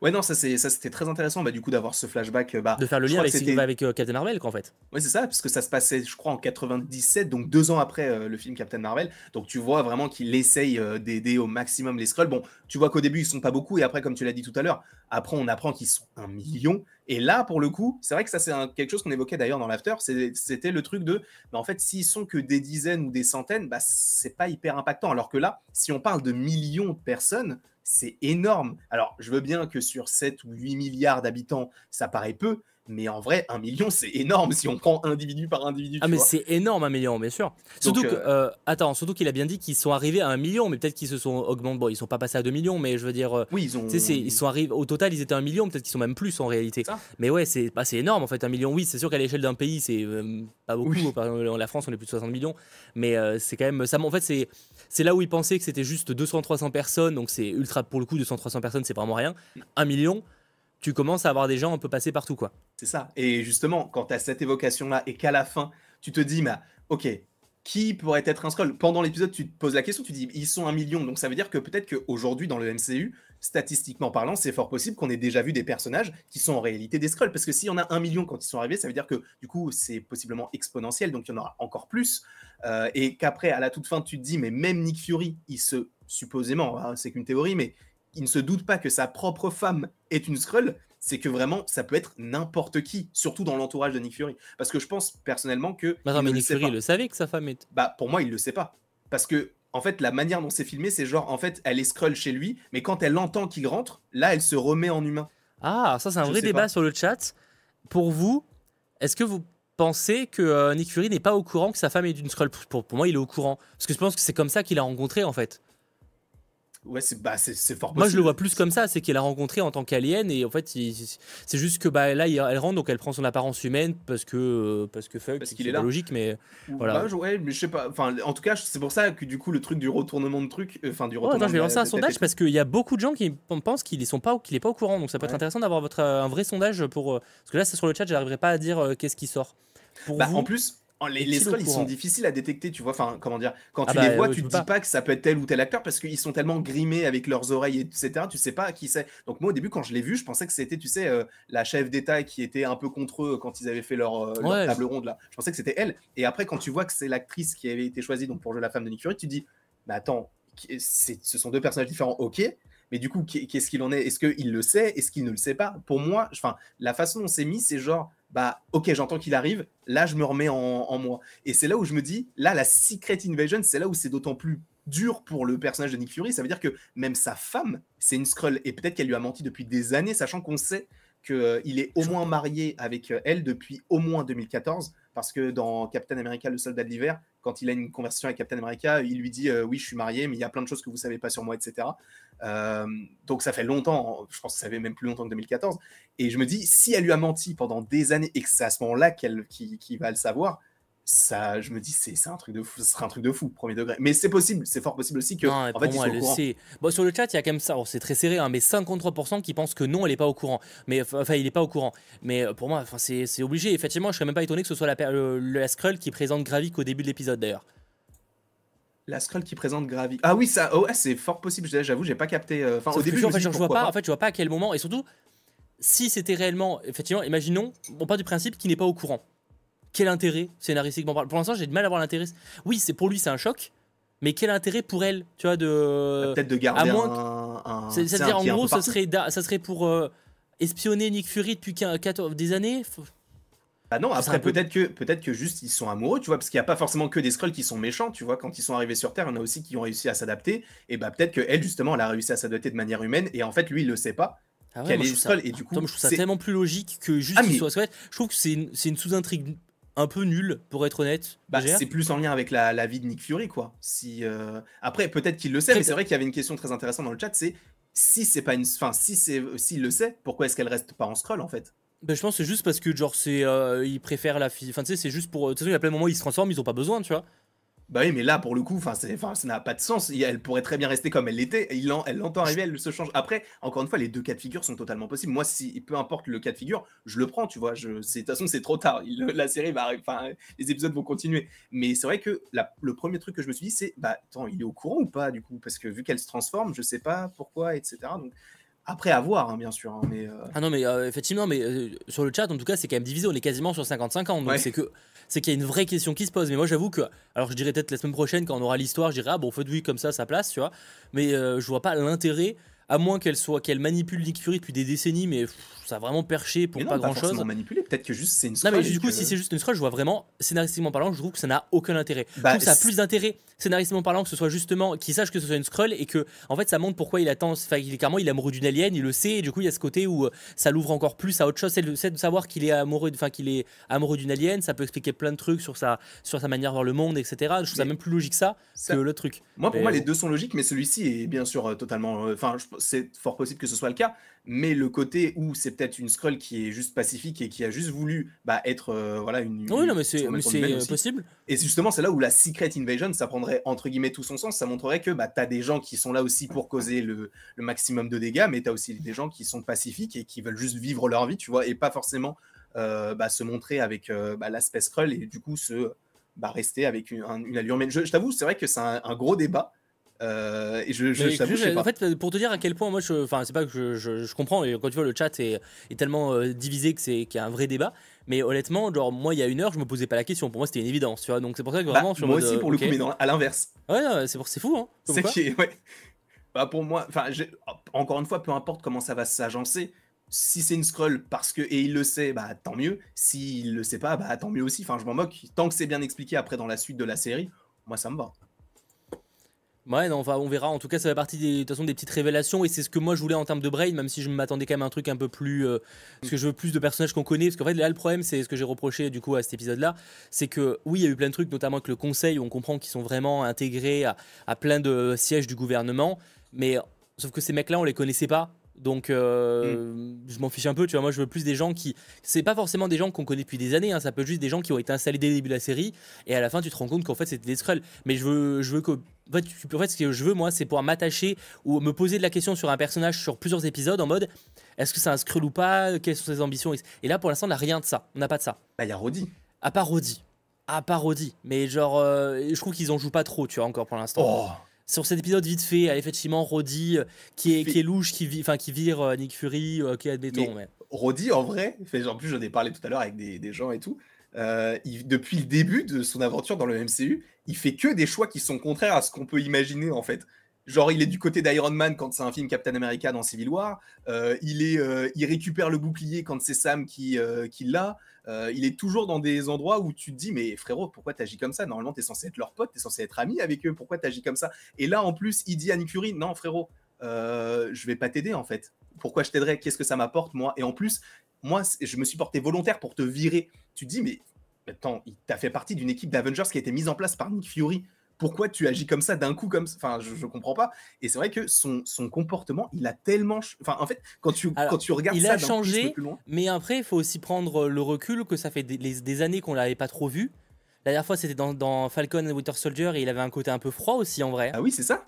Ouais, non, ça c'était très intéressant bah, du coup d'avoir ce flashback. Bah, de faire le lien avec, avec euh, Captain Marvel, en fait. Ouais, c'est ça, parce que ça se passait, je crois, en 97, donc deux ans après euh, le film Captain Marvel. Donc tu vois vraiment qu'il essaye euh, d'aider au maximum les Skrulls. Bon, tu vois qu'au début ils sont pas beaucoup, et après, comme tu l'as dit tout à l'heure, après on apprend qu'ils sont un million. Et là, pour le coup, c'est vrai que ça c'est quelque chose qu'on évoquait d'ailleurs dans l'after, c'était le truc de, bah, en fait, s'ils sont que des dizaines ou des centaines, bah c'est pas hyper impactant. Alors que là, si on parle de millions de personnes, c'est énorme. Alors, je veux bien que sur 7 ou 8 milliards d'habitants, ça paraît peu, mais en vrai, un million, c'est énorme si on prend individu par individu. Ah, mais c'est énorme, un million, bien sûr. Surtout que, euh, euh, attends, surtout qu'il a bien dit qu'ils sont arrivés à un million, mais peut-être qu'ils se sont augmentés. Bon, ils sont pas passés à 2 millions, mais je veux dire. Euh, oui, ils ont. ils sont arrivés. Au total, ils étaient un million, peut-être qu'ils sont même plus en réalité. Mais ouais, c'est bah, énorme en fait, un million. Oui, c'est sûr qu'à l'échelle d'un pays, c'est pas beaucoup. Par exemple, la France, on est plus de 60 millions, mais c'est quand même. Ça, en fait, c'est c'est là où ils pensaient que c'était juste 200-300 personnes, donc c'est ultra pour le coup, 200-300 personnes, c'est vraiment rien. Un million, tu commences à avoir des gens un peu passer partout, quoi. C'est ça. Et justement, quand tu as cette évocation-là et qu'à la fin, tu te dis, bah, ok, qui pourrait être un scroll? Pendant l'épisode, tu te poses la question, tu te dis, ils sont un million, donc ça veut dire que peut-être qu'aujourd'hui, dans le MCU, statistiquement parlant, c'est fort possible qu'on ait déjà vu des personnages qui sont en réalité des scrolls. Parce que s'il y en a un million quand ils sont arrivés, ça veut dire que du coup, c'est possiblement exponentiel, donc il y en aura encore plus. Euh, et qu'après, à la toute fin, tu te dis, mais même Nick Fury, il se, supposément, hein, c'est qu'une théorie, mais il ne se doute pas que sa propre femme est une scroll. C'est que vraiment, ça peut être n'importe qui, surtout dans l'entourage de Nick Fury. Parce que je pense personnellement que. non, mais Nick Fury le savait que sa femme est. Bah, pour moi, il le sait pas. Parce que en fait, la manière dont c'est filmé, c'est genre, en fait, elle est scroll chez lui, mais quand elle entend qu'il rentre, là, elle se remet en humain. Ah, ça, c'est un vrai débat sur le chat. Pour vous, est-ce que vous pensez que euh, Nick Fury n'est pas au courant que sa femme est une scroll pour, pour, moi, il est au courant. Parce que je pense que c'est comme ça qu'il a rencontré, en fait. Ouais, c'est bah, fort Moi, je le vois plus comme ça, c'est qu'elle a rencontré en tant qu'alien et en fait, c'est juste que bah, là, elle rentre, donc elle prend son apparence humaine parce que euh, parce que fuck, parce qu'il est là. logique, mais voilà. Bah, ouais, mais je sais pas. Enfin, en tout cas, c'est pour ça que du coup, le truc du retournement de truc, euh, enfin du retournement. je vais lancer un sondage parce qu'il y a beaucoup de gens qui pensent qu'il sont pas qu'il est pas au courant, donc ça peut être intéressant d'avoir votre euh, un vrai sondage pour parce que là, c'est sur le chat, j'arriverai pas à dire qu'est-ce qui sort. Pour bah, en plus, Oh, les, les scrolls, ils sont difficiles à détecter, tu vois. Enfin, comment dire Quand ah tu les bah, vois, tu te dis pas. que ça peut être tel ou tel acteur parce qu'ils sont tellement grimés avec leurs oreilles, etc. Tu sais pas qui c'est. Donc moi, au début, quand je l'ai vu, je pensais que c'était, tu sais, euh, la chef d'État qui était un peu contre eux quand ils avaient fait leur, euh, table ronde là. Je pensais que c'était elle. Et après, quand tu vois que c'est l'actrice qui avait été choisie donc pour jouer la femme de Nick Fury, tu te dis, mais attends, ce sont deux personnages différents, ok. Mais du coup, qu'est-ce qu'il en est? Est-ce qu'il le sait? Est-ce qu'il ne le sait pas? Pour moi, enfin, la façon dont c'est mis, c'est genre bah ok j'entends qu'il arrive, là je me remets en, moi. Et c'est là où je me dis, là la Secret Invasion, c'est là où c'est d'autant plus dur pour le personnage de Nick Fury, ça veut dire que même sa femme, c'est une Skrull, et peut-être qu'elle lui a menti depuis des années, sachant qu'on sait qu'il est au moins marié avec euh, elle depuis au moins 2014, parce que dans Captain America, le soldat de l'hiver, quand il a une conversation avec Captain America, il lui dit euh, oui, je suis marié, mais il y a plein de choses que vous savez pas sur moi, etc. Euh, donc ça fait longtemps, je pense que ça fait même plus longtemps que 2014. Et je me dis, si elle lui a menti pendant des années et que c'est à ce moment-là qu'elle qui, va le savoir, ça, je me dis, c'est un truc de fou, ce serait un truc de fou, premier degré. Mais c'est possible, c'est fort possible aussi que. en fait, moi, le sait. Bon, sur le chat, il y a quand même ça, c'est très serré, hein, mais 53% qui pensent que non, elle n'est pas au courant. Mais enfin, il n'est pas au courant. Mais euh, pour moi, c'est obligé. Effectivement, je serais même pas étonné que ce soit la, la Skrull qui présente Gravik au début de l'épisode d'ailleurs. La scroll qui présente Gravik. Ah oui, ça, oh, c'est fort possible. J'avoue, j'ai pas capté. Euh, enfin, au début, en fait, je, vois pas. En fait, je vois pas à quel moment. Et surtout, si c'était réellement, effectivement, imaginons, on part du principe qu'il n'est pas au courant. Quel intérêt scénaristiquement Pour l'instant, j'ai du mal à voir l'intérêt. Oui, c'est pour lui, c'est un choc. Mais quel intérêt pour elle, tu vois, de. Bah, peut-être de garder un. C'est-à-dire, en gros, ça serait, ça serait pour euh, espionner Nick Fury depuis des années? Bah non, après peut-être que peut-être que juste ils sont amoureux, tu vois, parce qu'il n'y a pas forcément que des scrolls qui sont méchants, tu vois, quand ils sont arrivés sur Terre, il y en a aussi qui ont réussi à s'adapter, et bah peut-être que elle justement elle a réussi à s'adapter de manière humaine, et en fait lui il le sait pas. Ah qu'elle est scroll, et du coup, je trouve ça tellement plus logique que juste ah, soit Je trouve que c'est une, une sous-intrigue un peu nulle, pour être honnête. Bah, c'est plus en lien avec la, la, vie de Nick Fury, quoi. Si, euh, Après, peut-être qu'il le sait, mais c'est vrai qu'il y avait une question très intéressante dans le chat, c'est si c'est pas une... Enfin, si c'est s'il le sait, pourquoi est-ce qu'elle reste pas en scroll, en fait? Ben, je pense que c'est juste parce que genre c'est euh, ils préfèrent la fille. Enfin tu sais c'est juste pour de toute façon il y a plein de moments où ils se transforment, ils ont pas besoin, tu vois. Bah oui, mais là, pour le coup, enfin, ça n'a pas de sens. Elle pourrait très bien rester comme elle l'était. Elle l'entend arriver, elle se change. Après, encore une fois, les deux cas de figure sont totalement possibles. Moi, si peu importe le cas de figure, je le prends, tu vois. Je, de toute façon, c'est trop tard. la série va, enfin, les épisodes vont continuer. Mais c'est vrai que le premier truc que je me suis dit, c'est, bah, attends, il est au courant ou pas, du coup? Parce que vu qu'elle se transforme, je sais pas pourquoi, etc. Donc, après, à voir, hein, bien sûr. Hein, mais, euh Ah non, mais euh, effectivement, mais euh, sur le chat, en tout cas, c'est quand même divisé. On est quasiment sur 50-50. Donc, c'est que c'est qu'il y a une vraie question qui se pose. Mais moi, j'avoue que, alors je dirais peut-être la semaine prochaine, quand on aura l'histoire, je dirais, ah bon, faites oui, comme ça, ça place, tu vois. Mais je vois pas l'intérêt à moins qu'elle soit qu'elle manipule Nick Fury depuis des décennies, mais ça a vraiment perché pour pas, grand chose. manipulé, peut-être que juste c'est une scroll. Non, mais du coup, si c'est juste une scroll, je vois vraiment, scénaristiquement parlant, je trouve que ça n'a aucun intérêt. Bah, je trouve que ça a plus d'intérêt, scénaristiquement parlant, que ce soit justement qu'il sache que ce soit une scroll et que, en fait, ça montre pourquoi il attend. Enfin, il est carrément, il est amoureux d'une alien, il le sait, et du coup, il y a ce côté où euh, ça l'ouvre encore plus à autre chose. C'est de savoir qu'il est amoureux, enfin, qu'il est amoureux d'une alien, ça peut expliquer plein de trucs sur sa, sur sa manière de voir le monde, etc. Je trouve ça même plus logique ça, que le truc. Moi, pour moi, les deux sont logiques, mais celui-ci est bien sûr euh, totalement. Euh, enfin, c'est fort possible que ce soit le cas, mais le côté où c'est peut-être une scroll qui est juste pacifique et qui a juste voulu bah, être euh, voilà une. Oui, non, mais c'est possible. Et justement, c'est là où la Secret Invasion, ça prendrait entre guillemets tout son sens. Ça montrerait que bah, tu as des gens qui sont là aussi pour causer le, le maximum de dégâts, mais tu as aussi des gens qui sont pacifiques et qui veulent juste vivre leur vie, tu vois, et pas forcément euh, bah, se montrer avec euh, bah, l'aspect scroll et du coup se bah, rester avec une, une allure. Mais je, t'avoue, c'est vrai que c'est un, gros débat. Euh, et je, je, je En fait, pour te dire à quel point moi, je, enfin, c'est pas que je, je, comprends. Et quand tu vois le chat est, est tellement euh, divisé que c'est qu'il y a un vrai débat. Mais honnêtement, genre moi, il y a une heure, je me posais pas la question. Pour moi, c'était une évidence, tu vois. Donc c'est pour ça que bah, vraiment, moi aussi pour le coup, mais à l'inverse. Ouais, c'est c'est fou, hein. C'est qui, ouais. Bah pour moi, enfin, encore une fois, peu importe comment ça va s'agencer. Si c'est une scroll parce que et il le sait, bah tant mieux. S'il le sait pas, bah tant mieux aussi. Enfin, je m'en moque. Tant que c'est bien expliqué après dans la suite de la série, moi ça me va. Ouais, non, on verra. En tout cas, ça fait partie des, de toute façon, des petites révélations et c'est ce que moi je voulais en termes de brain, même si je m'attendais quand même à un truc un peu plus. Euh, parce que je veux plus de personnages qu'on connaît. Parce qu'en fait, là, le problème, c'est ce que j'ai reproché du coup à cet épisode-là, c'est que oui, il y a eu plein de trucs, notamment avec le conseil, où on comprend qu'ils sont vraiment intégrés à, à plein de sièges du gouvernement, mais sauf que ces mecs-là, on les connaissait pas. Donc, euh, mm. je m'en fiche un peu, tu vois. Moi, je veux plus des gens qui. C'est pas forcément des gens qu'on connaît depuis des années, hein, ça peut être juste des gens qui ont été installés dès le début de la série, et à la fin, tu te rends compte qu'en fait, c'était des Skrulls. Mais je veux, je veux que. En fait, en fait, ce que je veux, moi, c'est pouvoir m'attacher ou me poser de la question sur un personnage sur plusieurs épisodes en mode est-ce que c'est un Skrull ou pas? Quelles sont ses ambitions? Et là, pour l'instant, on n'a rien de ça. On n'a pas de ça. Bah, il y a Roddy. À part Roddy. À part Roddy. Mais genre, euh, je trouve qu'ils en jouent pas trop, tu vois, encore pour l'instant. Oh sur cet épisode vite fait, effectivement, Roddy euh, qui est, qui est louche, qui, vit, qui vire euh, Nick Fury, euh, qui est admettons. Mais... Roddy, en vrai, en plus, j'en ai parlé tout à l'heure avec des, gens et tout. Depuis le début de son aventure dans le MCU, il fait que des choix qui sont contraires à ce qu'on peut imaginer en fait. Genre, il est du côté d'Iron Man quand c'est un film Captain America dans Civil War. il, est, il récupère le bouclier quand c'est Sam qui, qui l'a. Euh, il est toujours dans des endroits où tu te dis, mais frérot, pourquoi t'agis comme ça? Normalement, t'es censé être leur pote, t'es censé être ami avec eux, pourquoi t'agis comme ça? Et là, en plus, il dit à Nick non, frérot, euh, je vais pas t'aider en fait. Pourquoi je t'aiderais? Qu'est-ce que ça m'apporte, moi? Et en plus, moi, je me suis porté volontaire pour te virer. Tu te dis, mais attends, t'as fait partie d'une équipe d'Avengers qui a été mise en place par Nick Fury. Pourquoi tu agis comme ça d'un coup comme enfin je, je comprends pas. Et c'est vrai que son, son, comportement il a tellement enfin en fait quand tu quand tu regardes il a changé mais après il faut aussi prendre le recul que ça fait des, des années qu'on l'avait pas trop vu. La dernière fois c'était dans, dans, Falcon et Winter Soldier et il avait un côté un peu froid aussi en vrai. Ah oui c'est ça.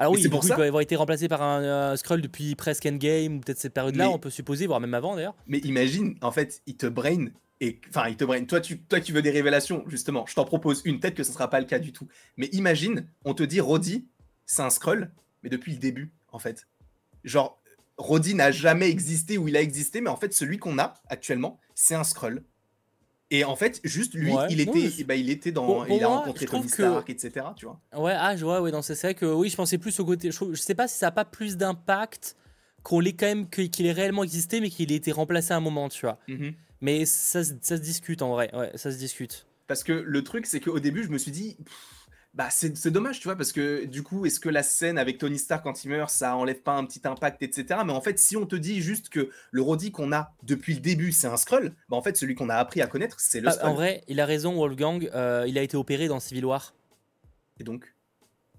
Alors oui, pour ça. il peut avoir été remplacé par un scroll depuis presque Endgame ou peut-être cette période-là, on peut supposer, voire même avant d'ailleurs. Mais imagine, en fait, il te brain et enfin, il te brain. Toi, tu, toi qui veux des révélations, justement, je t'en propose une. Peut-être que ce ne sera pas le cas du tout. Mais imagine, on te dit Roddy, c'est un scroll, mais depuis le début, en fait. Genre, Roddy n'a jamais existé ou il a existé, mais en fait, celui qu'on a actuellement, c'est un scroll. Et en fait, juste lui, il, était, bah, il était dans. il a rencontré Tony Stark, etc. Tu vois. Ouais, ah, je vois, ouais, c'est vrai que oui, je pensais plus au côté. Je, sais pas si ça n'a pas plus d'impact qu'on l'ait quand même, qu'il ait réellement existé, mais qu'il ait été remplacé à un moment, tu vois. Mm-hmm. Mais ça, ça, se discute en vrai, ouais, ça se discute. Parce que le truc, c'est qu'au début, je me suis dit, bah c'est dommage, tu vois, parce que du coup, est-ce que la scène avec Tony Stark quand il meurt, ça enlève pas un petit impact, etc. Mais en fait, si on te dit juste que le Roddy qu'on a depuis le début, c'est un Skrull, bah en fait, celui qu'on a appris à connaître, c'est le ah, En vrai, il a raison, Wolfgang, euh, il a été opéré dans Civil War. Et donc?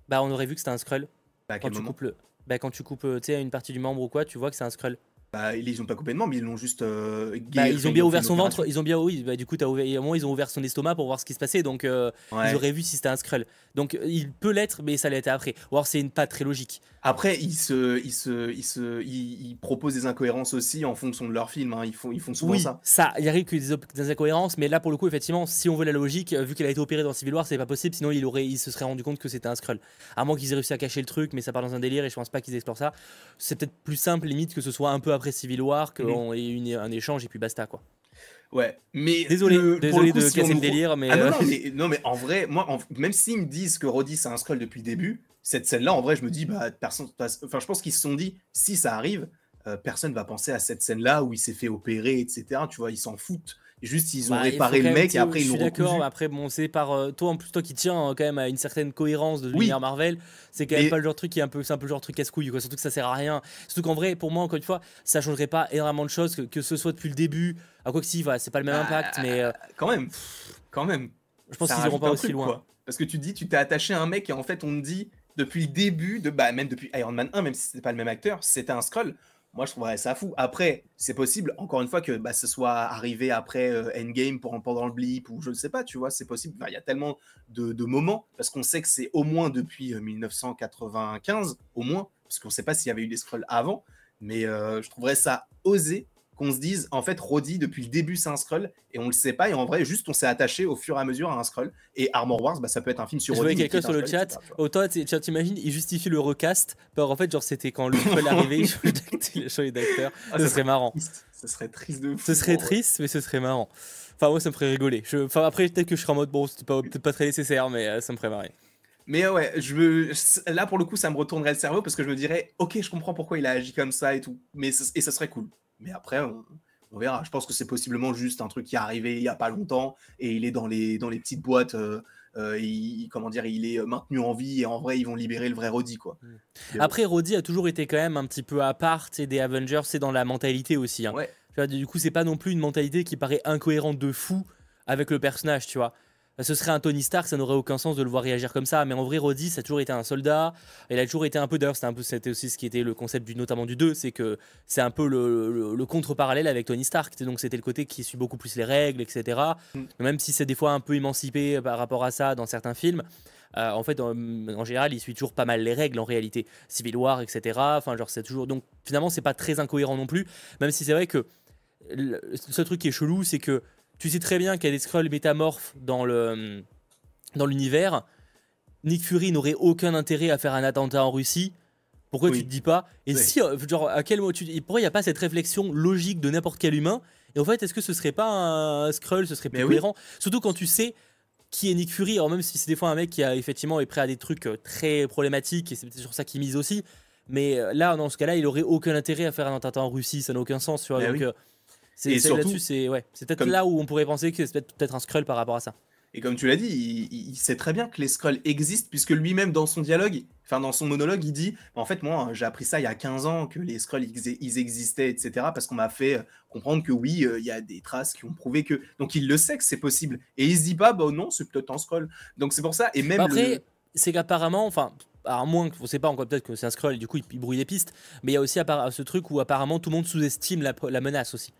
Bah, on aurait vu que c'était un Skrull. Bah, quand, tu coupes le... bah, quand tu coupes une partie du membre ou quoi, tu vois que c'est un Skrull. Bah, ils ont pas complètement, mais ils l'ont juste. euh, Bah, ils ont bien ouvert son ventre, ils ont bien, oui, bah, du coup, as ouvert, moment, ils ont ouvert son estomac pour voir ce qui se passait, donc euh, Ouais. ils auraient vu si c'était un Skrull. Donc euh, il peut l'être, mais ça l'était après. Ou alors c'est une pas très logique. Après, ils se, ils se, ils se, ils, ils proposent des incohérences aussi en fonction de leur film. hein. Ils font, ils font souvent Oui, ça. ça, il arrive que des, des incohérences, mais là pour le coup, effectivement, si on veut la logique, euh, vu qu'il a été opéré dans Civil War, c'est pas possible, sinon il, aurait, il se serait rendu compte que c'était un Skrull. À moins qu'ils aient réussi à cacher le truc, mais ça part dans un délire et je pense pas qu'ils explorent ça. C'est peut-être plus simple, limite, que ce soit un peu après Civil War, qu'on ait une- un échange et puis basta quoi. Ouais. Mais Désolé, le- désolé coup, de si casser le délire, mais. Ah non, euh, non, mais, non, mais en vrai, moi, en- même s'ils me disent que Roddy c'est un scroll depuis le début, cette scène-là, en vrai, je me dis, bah, personne. Enfin, je pense qu'ils se sont dit, si ça arrive, euh, personne va penser à cette scène-là où il s'est fait opérer, etc. Tu vois, ils s'en foutent. Juste, ils ont Bah, réparé le mec et après ils l'ont suis d'accord, recousu. mais après, bon, c'est par. euh, toi, en plus, toi qui tiens euh, quand même à une certaine cohérence de Oui. l'univers Marvel, c'est quand même pas le genre de truc qui est un peu. C'est un peu le genre de truc casse-couille, quoi. Surtout que ça sert à rien. Surtout qu'en vrai, pour moi, encore une fois, ça changerait pas énormément de choses, que, que ce soit depuis le début. À quoi que si, voilà, c'est pas le même Bah, impact, mais euh, Quand même, quand même. je pense qu'ils iront pas aussi truc, loin. quoi. Parce que tu dis, tu t'es attaché à un mec et en fait, on te dit depuis le début, de, bah, même depuis Iron Man 1, même si c'était pas le même acteur, c'était un scroll. Moi, je trouverais ça fou. Après, c'est possible, encore une fois, que bah, ce soit arrivé après euh, Endgame pour, pendant le blip ou je ne sais pas, tu vois, c'est possible. Il y a tellement de, de moments parce qu'on sait que c'est au moins depuis euh, 1995, au moins, parce qu'on ne sait pas s'il y avait eu des scrolls avant, mais euh, je trouverais ça osé qu'on se dise en fait Roddy depuis le début c'est un scroll et on le sait pas et en vrai juste on s'est attaché au fur et à mesure à un scroll et Armor Wars bah, ça peut être un film sur Je Roddy voyais quelqu'un sur le Skrull, chat, autant tu tu- t'imagines, il justifie le recast, alors en fait, genre c'était quand le Skrull arrivé, il a changé d'acteur, Ah, ce serait marrant. triste. Ça serait triste de fou, Ce serait triste, mais ce serait marrant. Enfin, moi, ça me ferait rigoler. Je... Enfin, après, peut-être que je serais en mode, bon, c'était pas- peut-être pas très nécessaire, mais euh, ça me ferait marrer. Mais ouais, je me... là pour le coup, ça me retournerait le cerveau parce que je me dirais, ok, je comprends pourquoi il a agi comme ça et tout, mais ce- et ça serait cool. Mais après, on, on verra. Je pense que c'est possiblement juste un truc qui est arrivé il y a pas longtemps et il est dans les dans les petites boîtes. euh, euh, il, comment dire, il est maintenu en vie et en vrai, ils vont libérer le vrai Roddy quoi. Mm. Après, Roddy a toujours été quand même un petit peu à part des Avengers, c'est dans la mentalité aussi. hein. Ouais. Du coup, c'est pas non plus une mentalité qui paraît incohérente de fou avec le personnage, tu vois. Ce serait un Tony Stark, ça n'aurait aucun sens de le voir réagir comme ça. Mais en vrai, Roddy, ça a toujours été un soldat. Il a toujours été un peu. D'ailleurs, c'était aussi ce qui était le concept du, notamment du 2, c'est que c'est un peu le, le- le contre-parallèle avec Tony Stark. Donc, c'était le côté qui suit beaucoup plus les règles, etc. Mm. Même si c'est des fois un peu émancipé par rapport à ça dans certains films. euh, en fait, en, en général, il suit toujours pas mal les règles en réalité. Civil War, etc. Enfin, genre, c'est toujours. Donc, finalement, c'est pas très incohérent non plus. Même si c'est vrai que le seul truc qui est chelou, c'est que tu sais très bien qu'il y a des Skrulls métamorphes dans le dans l'univers. Nick Fury n'aurait aucun intérêt à faire un attentat en Russie. Pourquoi Oui. tu te dis pas? Et Oui. si, euh, genre, à quel moment tu pourquoi il n'y a pas cette réflexion logique de n'importe quel humain Et en fait, est-ce que ce serait pas un Skrull Ce serait plus oui. cohérent? Surtout quand tu sais qui est Nick Fury. Alors même si c'est des fois un mec qui a effectivement est prêt à des trucs euh, très problématiques et c'est peut-être sur ça qu'il mise aussi. Mais euh, là, dans ce cas-là, il aurait aucun intérêt à faire un attentat en Russie. Ça n'a aucun sens, tu vois. Donc euh, c'est surtout, là-dessus, c'est ouais, peut-être comme- là où on pourrait penser que c'est peut-être un Skrull par rapport à ça. Et comme tu l'as dit, il, sait très bien que les scrolls existent, puisque lui-même, dans son dialogue, enfin dans son monologue, il dit En fait, moi, j'ai appris ça il y a 15 ans, que les scrolls, ils, existaient, etc., parce qu'on m'a fait euh, comprendre que oui, euh, il y a des traces qui ont prouvé que. Donc, il le sait que c'est possible. Et il se dit pas Bah non, c'est peut-être un scroll. Donc, c'est pour ça. Et même. Bah Après, le- c'est qu'apparemment, enfin, à moins que, on sait pas encore, peut-être que c'est un Skrull et du coup il, il brouille les pistes, mais il y a aussi ce truc où apparemment tout le monde sous-estime la, la menace aussi.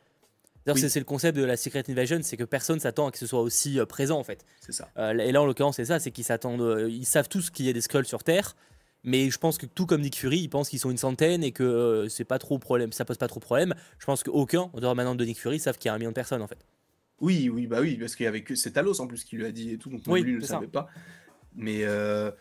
D'ailleurs, Oui. c'est- le concept de la Secret Invasion, c'est que personne s'attend à que ce soit aussi euh, présent en fait. C'est ça. Euh, et là, en l'occurrence, c'est ça, c'est qu'ils s'attendent, euh, ils savent tous qu'il y a des Skrulls sur Terre, mais je pense que tout comme Nick Fury, ils pensent qu'ils sont une centaine et que euh, c'est pas trop problème, ça pose pas trop problème. Je pense qu'aucun, en dehors maintenant de Nick Fury, savent qu'il y a un million de personnes en fait. Oui, oui, bah oui, parce qu'il y avait que c'est Talos en plus qui lui a dit et tout, donc Oui, lui, il le ça. savait pas. Mais euh,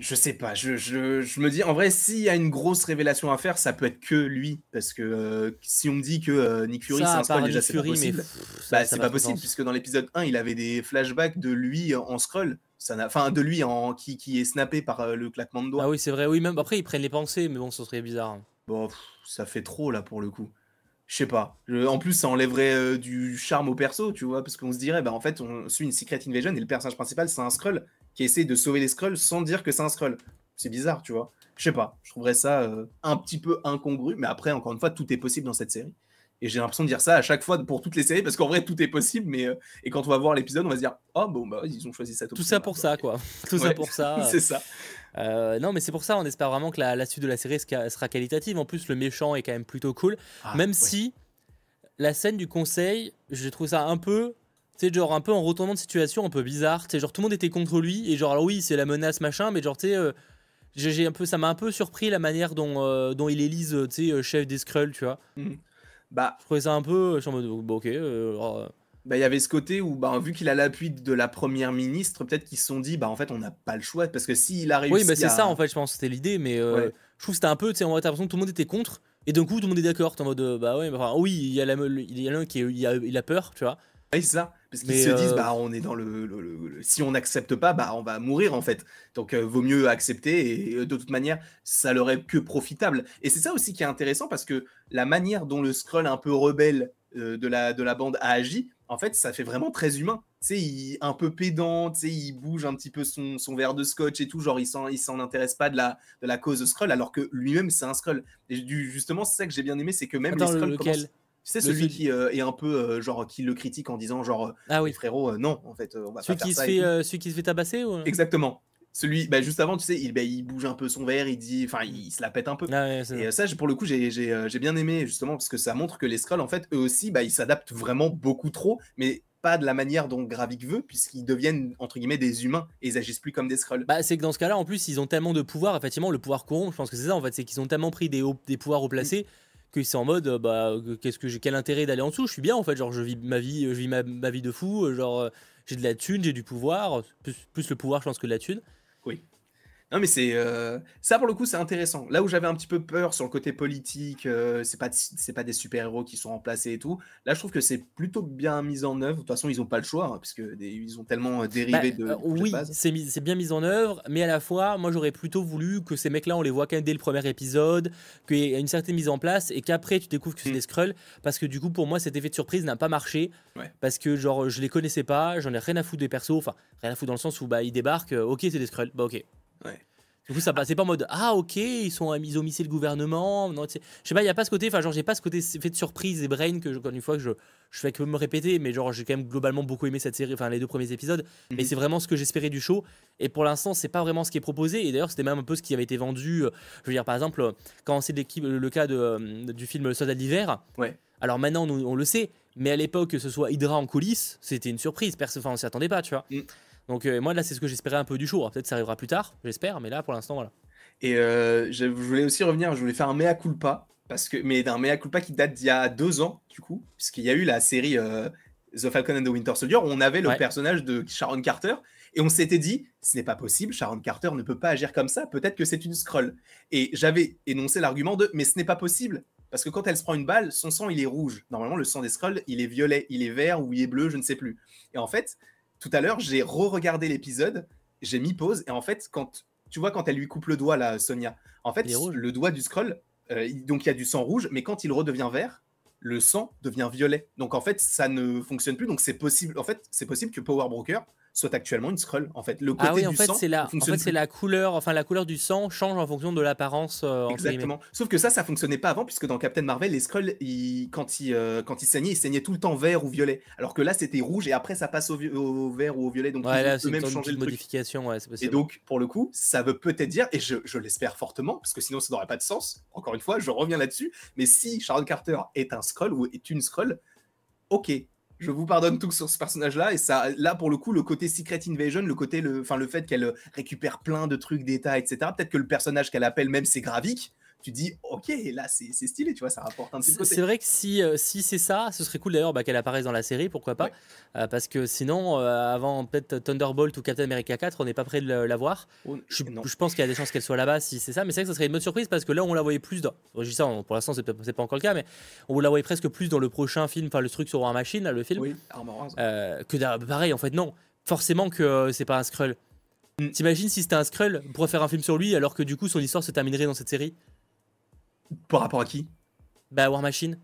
je sais pas, je, je- je me dis, en vrai, s'il y a une grosse révélation à faire, ça peut être que lui, parce que euh, si on me dit que euh, Nick Fury c'est un scroll, déjà c'est pas possible. pff, Bah, c'est pas possible, sens. puisque dans l'épisode 1, il avait des flashbacks de lui en n'a- Enfin, de lui en, qui, qui est snappé par euh, le claquement de doigts. Ah oui, c'est vrai, oui, même après ils prennent les pensées, mais bon, ce serait bizarre. hein. Bon, pff, ça fait trop là pour le coup. Je sais pas. En plus, ça enlèverait euh, du charme au perso, tu vois, parce qu'on se dirait, bah en fait, on suit une Secret Invasion et le personnage principal, c'est un Skrull qui essaie de sauver les Skrulls sans dire que c'est un Skrull. C'est bizarre, tu vois. Je sais pas. Je trouverais ça euh, un petit peu incongru, mais après, encore une fois, tout est possible dans cette série. Et j'ai l'impression de dire ça à chaque fois pour toutes les séries, parce qu'en vrai, tout est possible, mais euh, et quand on va voir l'épisode, on va se dire Oh, bon, bah, ils ont choisi ça. Tout ça pour ça, quoi. Tout ça pour ça. c'est ça. Euh, non, mais c'est pour ça, on espère vraiment que la, suite de la série sera qualitative. En plus, le méchant est quand même plutôt cool. Ah, même si la scène du conseil, je trouve ça un peu. Sais, genre un peu en retournement de situation, un peu bizarre. Tu sais, genre tout le monde était contre lui, et genre, alors oui, c'est la menace, machin, mais genre, tu sais. Euh, j'ai un peu, ça m'a un peu surpris la manière dont, euh, dont il élise, tu sais, chef des Skrulls, tu vois. Mhm. Bah, je trouvais ça un peu, je suis en mode, oh, bah, ok. bah, il y avait ce côté où, bah, vu qu'il a l'appui de la première ministre, peut-être qu'ils se sont dit, bah, en fait, on n'a pas le choix, parce que s'il a réussi. Oui, mais c'est ça, en fait, je pense, c'était l'idée, mais je trouve que c'était un peu, tu sais, on a l'impression que tout le monde était contre, et d'un coup, tout le monde est d'accord. en mode, euh, bah ouais, enfin, oui, il y a l'un qui il a, il a peur, tu vois. Oui, c'est ça. Parce qu'ils se disent, euh, bah, on est dans le. si on n'accepte pas, bah, on va mourir, en fait. Donc, euh, vaut mieux accepter. Et de toute manière, ça leur est que profitable. Et c'est ça aussi qui est intéressant, parce que la manière dont le scroll un peu rebelle de, la, de la bande a agi, en fait, ça fait vraiment très humain. Tu sais, il un peu pédant, tu sais, il bouge un petit peu son, son verre de scotch et tout, genre il s'en, il s'en intéresse pas de la, de la cause Skrull, alors que lui-même c'est un Skrull. Et du, justement, c'est ça que j'ai bien aimé, c'est que même les Skrulls Tu sais, celui qui euh, est un peu, euh, genre, qui le critique en disant, genre, ah oui, frérot, euh, non, en fait, on va celui pas qui faire se fait, Celui qui se fait tabasser ou... Exactement. Celui, bah, juste avant, tu sais, il, bah, il bouge un peu son verre, il dit, enfin, il, se la pète un peu. Ah et ça, pour le coup, j'ai, j'ai, bien aimé, justement, parce que ça montre que les Skrulls, en fait, eux aussi, bah, ils s'adaptent vraiment beaucoup trop, mais pas de la manière dont Gravik veut, puisqu'ils deviennent entre guillemets des humains et ils agissent plus comme des Skrulls. Bah, c'est que dans ce cas-là, en plus, ils ont tellement de pouvoir, effectivement, le pouvoir corrompt, je pense que c'est ça en fait, c'est qu'ils ont tellement pris des, des pouvoirs haut placés. Qu'ils sont en mode bah qu'est-ce que j'ai quel intérêt d'aller en dessous? Je suis bien en fait genre je vis ma vie je vis ma, vie de fou genre j'ai de la thune j'ai du pouvoir plus, plus, le pouvoir je pense que de la thune non, mais c'est euh, ça pour le coup, c'est intéressant. Là où j'avais un petit peu peur sur le côté politique, euh, c'est pas c'est pas des super héros qui sont remplacés et tout. Là, je trouve que c'est plutôt bien mis en œuvre. De toute façon, ils ont pas le choix hein, parce que ils ont tellement euh, dérivé bah, de. oui, c'est bien mis en œuvre, mais à la fois, moi, j'aurais plutôt voulu que ces mecs-là, on les voit quand même dès le premier épisode, qu'il y ait une certaine mise en place et qu'après, tu découvres que c'est mmh. des Skrulls, parce que du coup, pour moi, cet effet de surprise n'a pas marché, parce que genre, je les connaissais pas, j'en ai rien à foutre des persos, enfin, rien à foutre dans le sens où bah ils débarquent, ok, c'est des Skrulls, bah ok. Du coup, ça passait pas en mode ah ok, ils sont ils ont missé le gouvernement. Non, je sais pas, il y a pas ce côté, enfin genre j'ai pas ce côté fait de surprise et brain que je, une fois que je je fais que me répéter, mais genre j'ai quand même globalement beaucoup aimé cette série, enfin les deux premiers épisodes. Mhm. Mais c'est vraiment ce que j'espérais du show. Et pour l'instant, c'est pas vraiment ce qui est proposé. Et d'ailleurs, c'était même un peu ce qui avait été vendu. Euh, je veux dire, par exemple, quand c'est le cas de, euh, du film Le Soldat d'hiver. Ouais. Alors maintenant, on le sait, mais à l'époque, que ce soit Hydra en coulisses, c'était une surprise. Personne, enfin, on s'y attendait pas, tu vois. Mm. Donc euh, moi là c'est ce que j'espérais un peu du show. Peut-être ça arrivera plus tard, j'espère, mais là pour l'instant voilà. Et euh, je voulais aussi revenir, je voulais faire un mea culpa parce que mais d'un mea culpa qui date d'il y a deux ans du coup, puisqu'il y a eu la série euh, The Falcon and the Winter Soldier où on avait le personnage de Sharon Carter et on s'était dit ce n'est pas possible, Sharon Carter ne peut pas agir comme ça, peut-être que c'est une scroll. Et j'avais énoncé l'argument de mais ce n'est pas possible parce que quand elle se prend une balle, son sang il est rouge. Normalement le sang des scrolls il est violet, il est vert ou il est bleu, je ne sais plus. Et en fait tout à l'heure, j'ai re-regardé l'épisode, j'ai mis pause, et en fait, quand tu vois, quand elle lui coupe le doigt, là, Sonia, en fait, le doigt du scroll, euh, donc il y a du sang rouge, mais quand il redevient vert, le sang devient violet. Donc en fait, ça ne fonctionne plus. Donc c'est possible. En fait, c'est possible que Power Broker soit actuellement une scroll. En fait, le côté ah oui, en du fait, sang, c'est la, en fait, c'est la couleur, enfin la couleur du sang change en fonction de l'apparence. Euh, Exactement. Sauf que ça, ça fonctionnait pas avant, puisque dans Captain Marvel, les scrolls, quand ils euh, quand ils saignaient, ils saignaient tout le temps vert ou violet. Alors que là, c'était rouge et après, ça passe au, vert ou au violet. Donc ouais, ils même changer le modification. Ouais, et donc, pour le coup, ça veut peut-être dire, et je, je l'espère fortement, parce que sinon, ça n'aurait pas de sens. Encore une fois, je reviens là-dessus. Mais si Sharon Carter est un scroll ou est une scroll, ok, je vous pardonne tout sur ce personnage-là. Et ça, là, pour le coup, le côté Secret Invasion, le côté, le, enfin, le fait qu'elle récupère plein de trucs d'état, etc. Peut-être que le personnage qu'elle appelle même, c'est Gravik tu dis ok là c'est stylé tu vois ça rapporte un petit côté. c'est vrai que si, euh, si c'est ça ce serait cool d'ailleurs bah, qu'elle apparaisse dans la série pourquoi pas. Euh, parce que sinon euh, avant peut-être Thunderbolt ou Captain America 4 on n'est pas prêt de la voir. Oh, je, je, pense qu'il y a des chances qu'elle soit là-bas si c'est ça mais c'est vrai que ça serait une bonne surprise parce que là on la voyait plus dans je dis ça pour l'instant c'est pas encore le cas mais on la voyait presque plus dans le prochain film enfin le truc sur un machine le film oui, que pareil en fait non. Forcément que c'est pas un Skrull. Mm. T'imagines si c'était un Skrull pour faire un film sur lui alors que du coup son histoire se terminerait dans cette série par rapport à qui? Bah, War Machine.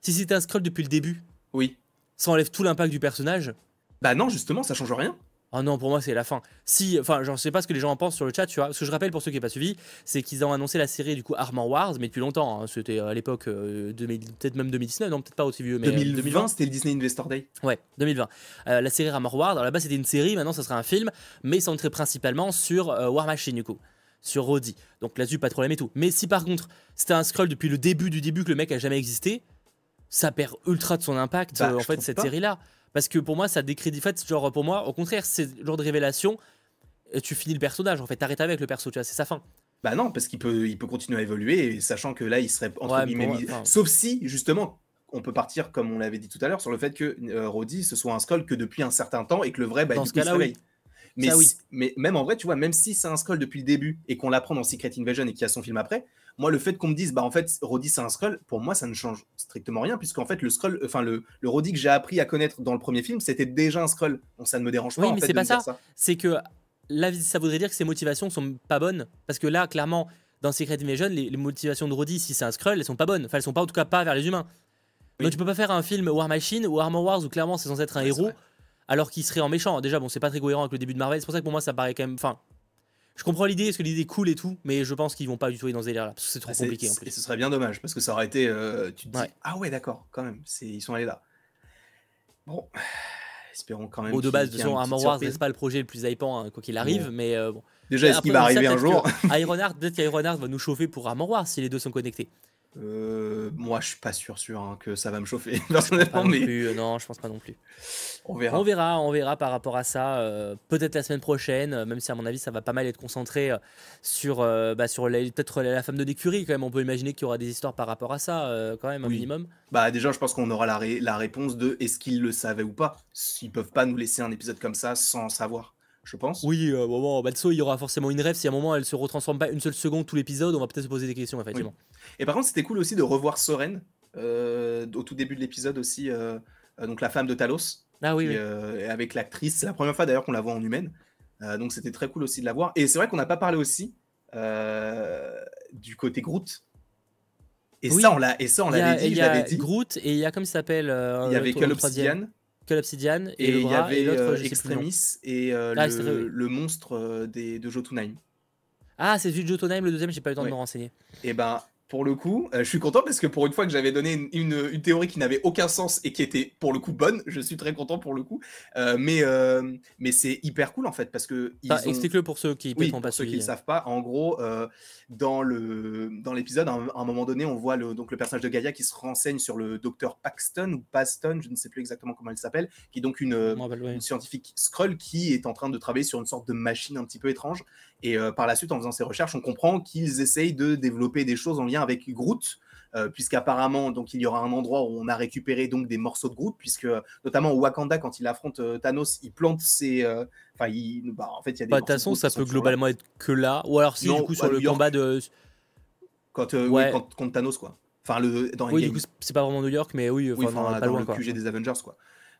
Si c'était un scroll depuis le début, oui. Ça enlève tout l'impact du personnage. Bah non, justement, ça change rien. Oh non, pour moi, c'est la fin. Si, enfin, je sais pas ce que les gens en pensent sur le chat, tu vois. Ce que je rappelle pour ceux qui n'ont pas suivi, c'est qu'ils ont annoncé la série du coup Armor Wars, mais depuis longtemps. hein. C'était à l'époque, euh, 2000 peut-être même 2019, non, peut-être pas aussi vieux, mais euh, 2020, c'était le Disney Investor Day. Ouais, 2020. Euh, la série Armor Wars, alors là-bas c'était une série, maintenant ça sera un film, mais centré principalement sur euh, War Machine du coup, sur Roddy. Donc là-dessus, pas de problème et tout. Mais si par contre c'était un scroll depuis le début du début que le mec a jamais existé, ça perd ultra de son impact Bah, euh, en fait cette pas. série-là. Parce que pour moi ça décrédite, en fait, genre pour moi, au contraire, c'est le genre de révélation, euh, tu finis le personnage en fait, t'arrêtes avec le perso, tu vois, c'est sa fin. Bah non, parce qu'il peut, il peut continuer à évoluer, et sachant que là, il serait entre Ouais, guillemets enfin- Sauf si, justement, on peut partir, comme on l'avait dit tout à l'heure, sur le fait que euh, Roddy, ce soit un scroll que depuis un certain temps, et que le vrai, bah, Dans du ce coup, il se cas-là, oui. Mais, Ça, oui. si- mais même en vrai, tu vois, même si c'est un scroll depuis le début, et qu'on l'apprend dans Secret Invasion, et qu'il y a son film après, moi, le fait qu'on me dise, bah en fait, Roddy, c'est un scroll, pour moi, ça ne change strictement rien, puisqu'en fait, le scroll, enfin, le, le Roddy que j'ai appris à connaître dans le premier film, c'était déjà un scroll. Donc ça ne me dérange pas, Oui, en mais c'est pas ça. c'est que là, ça voudrait dire que ses motivations sont pas bonnes. Parce que là, clairement, dans Secret Invasion, les, les motivations de Roddy, si c'est un Skrull, elles sont pas bonnes. Enfin, elles sont pas en tout cas pas vers les humains. Oui. Donc tu peux pas faire un film War Machine ou Armor Wars où clairement c'est censé être un Ouais, héros. Alors qu'il serait en méchant. Déjà, bon, c'est pas très cohérent avec le début de Marvel. C'est pour ça que pour moi, ça paraît quand même. Enfin, je comprends l'idée, parce que l'idée est cool et tout, mais je pense qu'ils vont pas du tout aller dans ce délire-là. Parce que c'est trop Ah, compliqué en Et plus. ce serait bien dommage parce que ça aurait été. euh, tu te dis, ah ouais, d'accord, quand même, ils sont allés là. Bon, espérons quand même. Bon, de base, de toute Armor Wars c'est pas le projet le plus hypant hein, quoi qu'il arrive, mais euh, bon. Déjà, est-ce qu'il va arriver un jour Ironheart, peut-être qu'Ironheart va nous chauffer pour Armor Wars si les deux sont connectés. Euh, Moi, je suis pas sûr, sûr hein, que ça va me chauffer, personnellement, non mais plus, euh, non, je pense pas non plus. on verra. On verra, on verra par rapport à ça. euh, peut-être la semaine prochaine, même si à mon avis ça va pas mal être concentré sur, euh, bah, sur peut-être la, femme de l'écurie quand même. On peut imaginer qu'il y aura des histoires par rapport à ça quand même un Oui. minimum. Bah, déjà, je pense qu'on aura la, ré- la réponse de est-ce qu'ils le savaient ou pas. Ils peuvent pas nous laisser un épisode comme ça sans savoir, je pense. Oui, euh, bon, bon, il y aura forcément une rêve. Si à un moment elle se retransforme pas une seule seconde tout l'épisode, on va peut-être se poser des questions effectivement. Et par contre, c'était cool aussi de revoir Soren euh, au tout début de l'épisode aussi, euh, euh, donc la femme de Talos. Ah oui, qui, oui. avec l'actrice. C'est la première fois d'ailleurs qu'on la voit en humaine. Donc c'était très cool aussi de la voir. Et c'est vrai qu'on n'a pas parlé aussi du côté Groot. Et Oui. ça, on l'a, et ça, on Il y a, l'avait dit, il y a dit. Groot et il y a comme il s'appelle. Il y avait l'autre- Call Obsidian et, et le il y bras et avait l'autre euh. Extremis et euh, Ah, le, monstre euh, des, de Jotunheim. Ah, c'est celui de Jotunheim, le deuxième, j'ai pas eu le temps Ouais. de me renseigner. Et ben pour le coup, euh, je suis content parce que pour une fois que j'avais donné une, une- une théorie qui n'avait aucun sens et qui était pour le coup bonne, je suis très content pour le coup. Euh, mais euh, mais c'est hyper cool en fait parce que Enfin, ont- Explique-le pour ceux qui Oui, pour n'ont pas ceux qui suivi. ne le savent pas, en gros, dans le dans l'épisode, à un, à un moment donné, on voit le, donc le personnage de Gaïa qui se renseigne sur le docteur Paxton ou Paston, je ne sais plus exactement comment elle s'appelle, qui est donc une, rappelle, ouais. une scientifique Skrull qui est en train de travailler sur une sorte de machine un petit peu étrange. Et euh, par la suite, en faisant ses recherches, on comprend qu'ils essayent de développer des choses en lien avec Groot. euh, puisqu'apparemment donc il y aura un endroit où on a récupéré donc des morceaux de Groot puisque notamment au Wakanda quand il affronte euh, Thanos il plante ses enfin il bah, en fait il y a des Bah, De toute façon, ça peut globalement être que là. Ou alors, si, Non, du coup, sur le York. combat de. Quand, Ouais. oui, quand- contre Thanos, quoi. Enfin, le, dans Oui, du coup, c'est- pas vraiment New York, mais oui, Oui, enfin, enfin, pas dans loin, le quoi. QG des Avengers, quoi.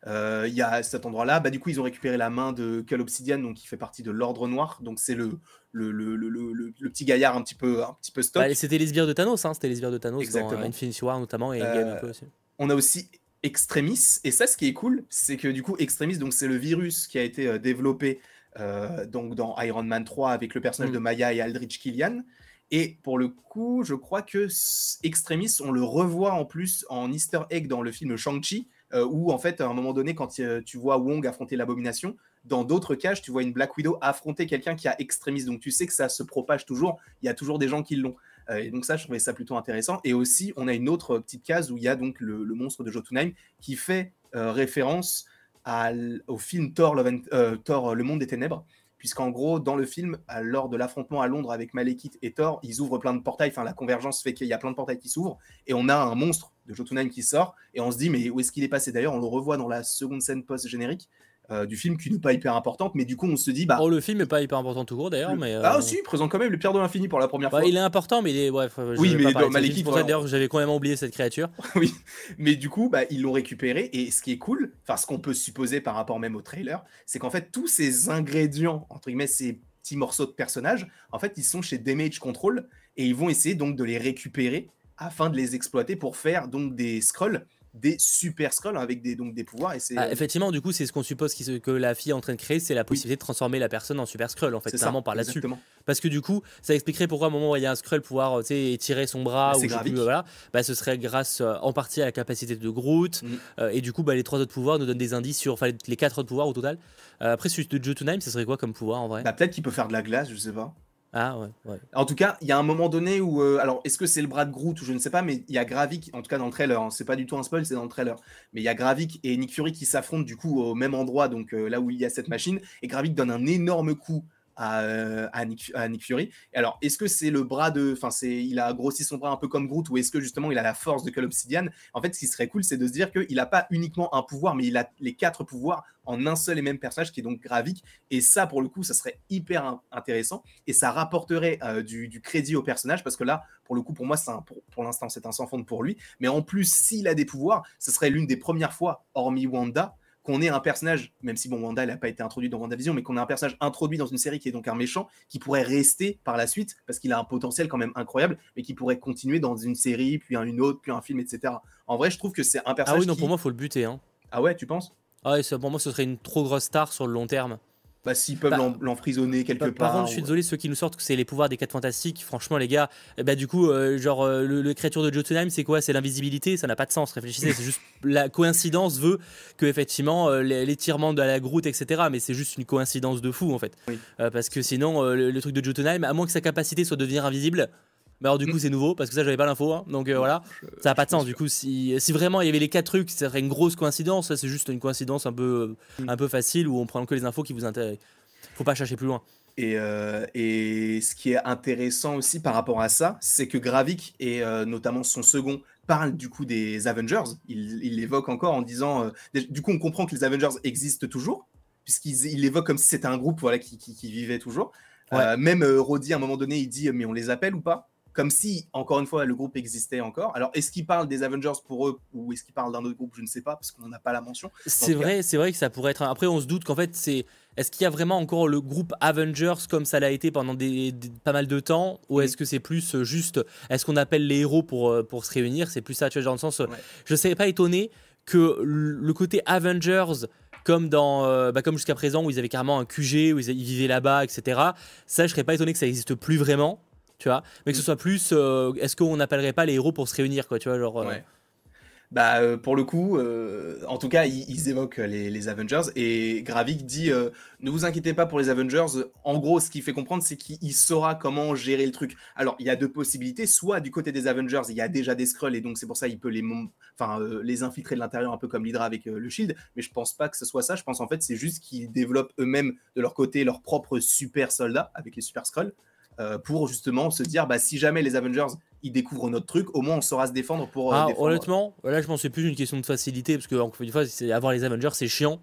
Euh, Il y a cet endroit-là. Bah, du coup, ils ont récupéré la main de Cull Obsidian, donc qui fait partie de l'Ordre Noir. Donc, c'est le le, le, le, le, petit gaillard un petit peu, un petit peu stock. Bah, c'était les sbires de Thanos, hein, c'était les sbires de Thanos Exactement. dans euh, Infinity War notamment et Euh, Endgame un peu aussi. On a aussi Extremis. Et ça, ce qui est cool, c'est que du coup, Extremis, donc c'est le virus qui a été euh, développé euh, donc dans Iron Man 3 avec le personnage Mm. de Maya et Aldrich Killian. Et pour le coup, je crois que Extremis, on le revoit en plus en Easter egg dans le film Shang-Chi, euh, où en fait, à un moment donné, quand euh, tu vois Wong affronter l'abomination, dans d'autres cages, tu vois une Black Widow affronter quelqu'un qui a Extremis. Donc tu sais que ça se propage toujours, il y a toujours des gens qui l'ont. Euh, et donc ça, je trouvais ça plutôt intéressant. Et aussi, on a une autre petite case où il y a donc le, monstre de Jotunheim qui fait euh, référence au film Thor, Le Monde des Ténèbres, puisqu'en gros, dans le film, lors de l'affrontement à Londres avec Malekith et Thor, ils ouvrent plein de portails, enfin la convergence fait qu'il y a plein de portails qui s'ouvrent, et on a un monstre de Jotunheim qui sort, et on se dit, mais où est-ce qu'il est passé? D'ailleurs, on le revoit dans la seconde scène post-générique euh, du film, qui n'est pas hyper importante, mais du coup, on se dit, bah... Oh, le film est pas hyper important tout court d'ailleurs, le- mais. euh, Ah si, il présente quand même le Pierre de l'Infini pour la première bah, fois. il est important, mais il est. Bref, Oui, mais dans. Malekith, voilà. d'ailleurs j'avais complètement oublié cette créature. oui, mais du coup, bah, ils l'ont récupéré. Et ce qui est cool, enfin, ce qu'on peut supposer par rapport même au trailer, c'est qu'en fait, tous ces ingrédients, entre guillemets, ces petits morceaux de personnages, en fait, ils sont chez Damage Control et ils vont essayer donc de les récupérer afin de les exploiter pour faire donc des scrolls des super scrolls avec des, donc des pouvoirs. Et ah, effectivement, du coup, c'est ce qu'on suppose que la fille est en train de créer, c'est la possibilité de transformer la personne en super scroll, en fait, vraiment par là-dessus. Parce que du coup, ça expliquerait pourquoi au moment où il y a un scroll pouvoir étirer son bras, bah, ou voilà, bah, ce serait grâce en partie à la capacité de Groot. Mm. et du coup, bah, les trois autres pouvoirs nous donnent des indices sur, enfin, les quatre autres pouvoirs au total. après, celui de Jotunheim, ce serait quoi comme pouvoir en vrai? Bah, Peut-être qu'il peut faire de la glace, je sais pas. Ah ouais, ouais. En tout cas, il y a un moment donné où. Euh, alors, est-ce que c'est le bras de Groot ou je ne sais pas, mais il y a Gravik, en tout cas dans le trailer, hein, c'est pas du tout un spoil, c'est dans le trailer. Mais il y a Gravik et Nick Fury qui s'affrontent du coup au même endroit, donc euh, là où il y a cette machine, et Gravik donne un énorme coup euh, à, Nick, Fury. alors, est-ce que c'est le bras de. Enfin, il a grossi son bras un peu comme Groot, ou est-ce que justement il a la force de Call Obsidian En fait, ce qui serait cool, c'est de se dire qu'il n'a pas uniquement un pouvoir, mais il a les quatre pouvoirs en un seul et même personnage qui est donc Gravik. Et ça, pour le coup, ça serait hyper intéressant et ça rapporterait euh, du, crédit au personnage parce que là, pour le coup, pour moi, pour, pour l'instant, c'est un sans fond pour lui. Mais en plus, s'il a des pouvoirs, ce serait l'une des premières fois, hormis Wanda, qu'on ait un personnage, même si bon, Wanda n'a pas été introduit dans WandaVision, mais qu'on ait un personnage introduit dans une série qui est donc un méchant, qui pourrait rester par la suite, parce qu'il a un potentiel quand même incroyable, mais qui pourrait continuer dans une série, puis une autre, puis un film, etc. En vrai, je trouve que c'est un personnage. Ah oui, non, pour moi, il faut le buter. Hein. Ah ouais, tu penses? Ah ouais, pour moi, ce serait une trop grosse star sur le long terme. Bah, s'ils peuvent bah, l'emprisonner quelque part. Par contre, je suis désolé, ceux qui nous sortent que c'est les pouvoirs des 4 fantastiques, franchement, les gars, bah, du coup, euh, genre, euh, le, créature de Jotunheim, c'est quoi? C'est l'invisibilité? Ça n'a pas de sens, réfléchissez. c'est juste la coïncidence veut que, effectivement, euh, l'étirement de la Groot, etc. Mais c'est juste une coïncidence de fou, en fait. parce que sinon, le, le, truc de Jotunheim, à moins que sa capacité soit de devenir invisible, mais alors du coup mm. c'est nouveau parce que ça j'avais pas l'info hein. donc euh, voilà ça a pas de sens du coup si, si vraiment il y avait les quatre trucs ça serait une grosse coïncidence ça c'est juste une coïncidence un peu mm. un peu facile où on prend que les infos qui vous intéressent faut pas chercher plus loin et, euh, et, ce qui est intéressant aussi par rapport à ça, c'est que Gravik et euh, notamment son second parle du coup des Avengers. Il, il l'évoque encore en disant. du coup, on comprend que les Avengers existent toujours, puisqu'il l'évoque comme si c'était un groupe voilà, qui, qui, vivait toujours. même Roddy, à un moment donné, il dit Mais on les appelle ou pas? Comme si, encore une fois, le groupe existait encore. Alors, est-ce qu'il parle des Avengers pour eux ou est-ce qu'il parle d'un autre groupe? Je ne sais pas parce qu'on n'a pas la mention. C'est vrai, c'est vrai que ça pourrait être. Après, on se doute qu'en fait, c'est. Est-ce qu'il y a vraiment encore le groupe Avengers comme ça l'a été pendant des, pas mal de temps? Ou mm. est-ce que c'est plus euh, juste est-ce qu'on appelle les héros pour, euh, pour se réunir? C'est plus ça, tu vois, dans le sens. Je ne serais pas étonné que le côté Avengers comme dans euh, bah, comme jusqu'à présent où ils avaient carrément un QG où ils, ils vivaient là-bas etc ça je serais pas étonné que ça n'existe plus vraiment tu vois, mais que ce mm. soit plus, euh, est-ce qu'on n'appellerait pas les héros pour se réunir, quoi, tu vois, genre. Euh. Bah, euh, pour le coup, en tout cas, ils, évoquent les, Avengers et Gravik dit ne vous inquiétez pas pour les Avengers. En gros, ce qui fait comprendre, c'est qu'il saura comment gérer le truc. Alors, il y a deux possibilités. Soit du côté des Avengers, il y a déjà des Skrulls et donc c'est pour ça il peut les, enfin, les infiltrer de l'intérieur, un peu comme l'Hydra avec le Shield. Mais je pense pas que ce soit ça. Je pense en fait, c'est juste qu'ils développent eux-mêmes de leur côté leurs propres super soldats avec les super Skrulls. Euh, pour justement se dire bah, si jamais les Avengers ils découvrent notre truc, au moins on saura se défendre pour. Euh, ah, honnêtement, là je pense que c'est plus une question de facilité parce que encore une fois, avoir les Avengers c'est chiant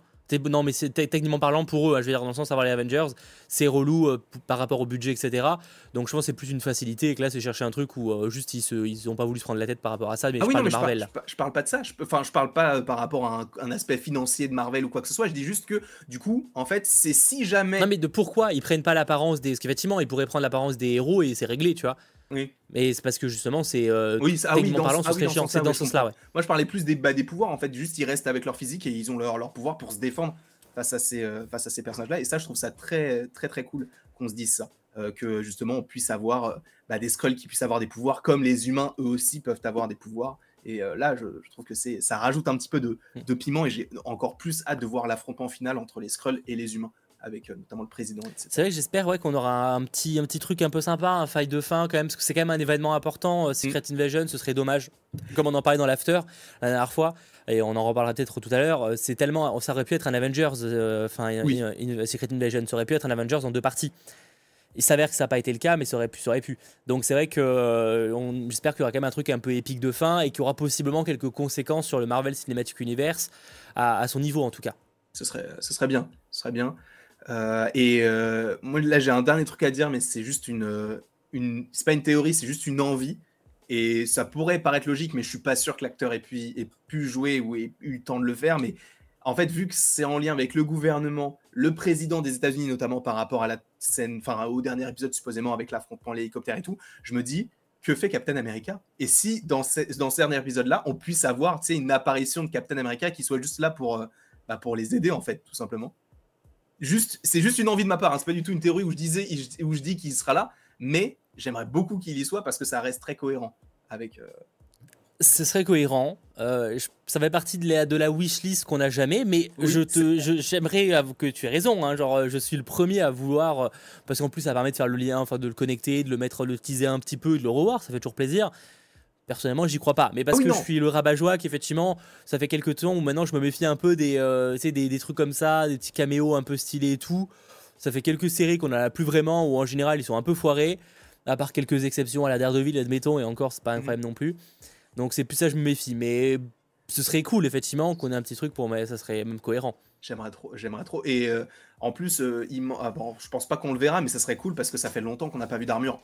non, mais c'est techniquement parlant pour eux, hein, je veux dire, dans le sens d'avoir les Avengers, c'est relou euh, par rapport au budget, etc. Donc je pense que c'est plus une facilité et que là, c'est chercher un truc où euh, juste ils, n'ont ils pas voulu se prendre la tête par rapport à ça. Mais ah je parle de Marvel. Je, parle, pas de ça. Enfin, je, parle pas euh, par rapport à un, aspect financier de Marvel ou quoi que ce soit. Je dis juste que du coup, en fait, c'est si jamais. Non, mais de pourquoi ils prennent pas l'apparence des. Parce qu'effectivement, ils pourraient prendre l'apparence des héros et c'est réglé, tu vois. Oui. Mais c'est parce que justement, c'est euh, oui, ah oui, parlant, ce serait chiant. C'est dans ce sens-là. Ouais. Moi, je parlais plus des, bah, des pouvoirs. En fait, juste ils restent avec leur physique et ils ont leur, leur pouvoir pour se défendre face à ces, euh, face à ces personnages-là. Et ça, je trouve ça très, très, très cool qu'on se dise ça. Euh, que justement, on puisse avoir euh, bah, des scrolls qui puissent avoir des pouvoirs, comme les humains, eux aussi, peuvent avoir des pouvoirs. Et là, je, trouve que c'est, ça rajoute un petit peu de, mm. de piment et j'ai encore plus hâte de voir l'affrontement final entre les Skrulls et les humains avec notamment le président. C'est vrai que j'espère ouais, qu'on aura un petit, un petit truc un peu sympa, un fight de fin quand même, parce que c'est quand même un événement important. Secret mm. Invasion, ce serait dommage, comme on en parlait dans l'after la dernière fois et on en reparlera peut-être tout à l'heure, euh, c'est tellement, ça aurait pu être un Avengers, euh, enfin, Secret Invasion, ça aurait pu être un Avengers en deux parties. Il s'avère que ça n'a pas été le cas, mais ça aurait pu. Ça aurait pu. Donc c'est vrai que euh, j'espère qu'il y aura quand même un truc un peu épique de fin et qu'il y aura possiblement quelques conséquences sur le Marvel Cinematic Universe, à, son niveau en tout cas. Ce serait, ce serait bien. Ce serait bien. Et moi là j'ai un dernier truc à dire, mais c'est juste une, une c'est pas une théorie, c'est juste une envie. Et ça pourrait paraître logique, mais je suis pas sûr que l'acteur ait pu, jouer ou ait eu le temps de le faire. Mais en fait, vu que c'est en lien avec le gouvernement, le président des États-Unis, notamment par rapport à la scène, enfin au dernier épisode supposément avec l'affrontement l'hélicoptère et tout, je me dis, que fait Captain America? Et si dans, ce, dans ce dernier épisode-là, on puisse avoir une apparition de Captain America qui soit juste là pour, euh, bah, pour les aider, en fait, tout simplement? Juste, c'est juste une envie de ma part, hein. c'est pas du tout une théorie où je, disais, où je dis qu'il sera là, mais j'aimerais beaucoup qu'il y soit parce que ça reste très cohérent avec. Euh, ce serait cohérent. Euh, ça fait partie de la, de la wishlist qu'on n'a jamais, mais je te, j'aimerais que tu aies raison. Hein, genre, je suis le premier à vouloir, euh, parce qu'en plus, ça permet de faire le lien, enfin, de le connecter, de le mettre, le teaser un petit peu, de le revoir. Ça fait toujours plaisir. Personnellement, j'y crois pas, mais parce que je suis le rabat-joie qu'effectivement, ça fait quelques temps où maintenant je me méfie un peu des, euh, des, des, trucs comme ça, des petits caméos un peu stylés et tout. Ça fait quelques séries qu'on a plus vraiment, où en général ils sont un peu foirés, à part quelques exceptions à la Daredevil, admettons, et encore, c'est pas mhm. incroyable non plus. Donc c'est plus ça, je me méfie. Mais ce serait cool, effectivement, qu'on ait un petit truc pour. Mais ça serait même cohérent. J'aimerais trop, j'aimerais trop. Et euh, en plus, euh, il ah, bon, je pense pas qu'on le verra, mais ça serait cool parce que ça fait longtemps qu'on n'a pas vu d'armure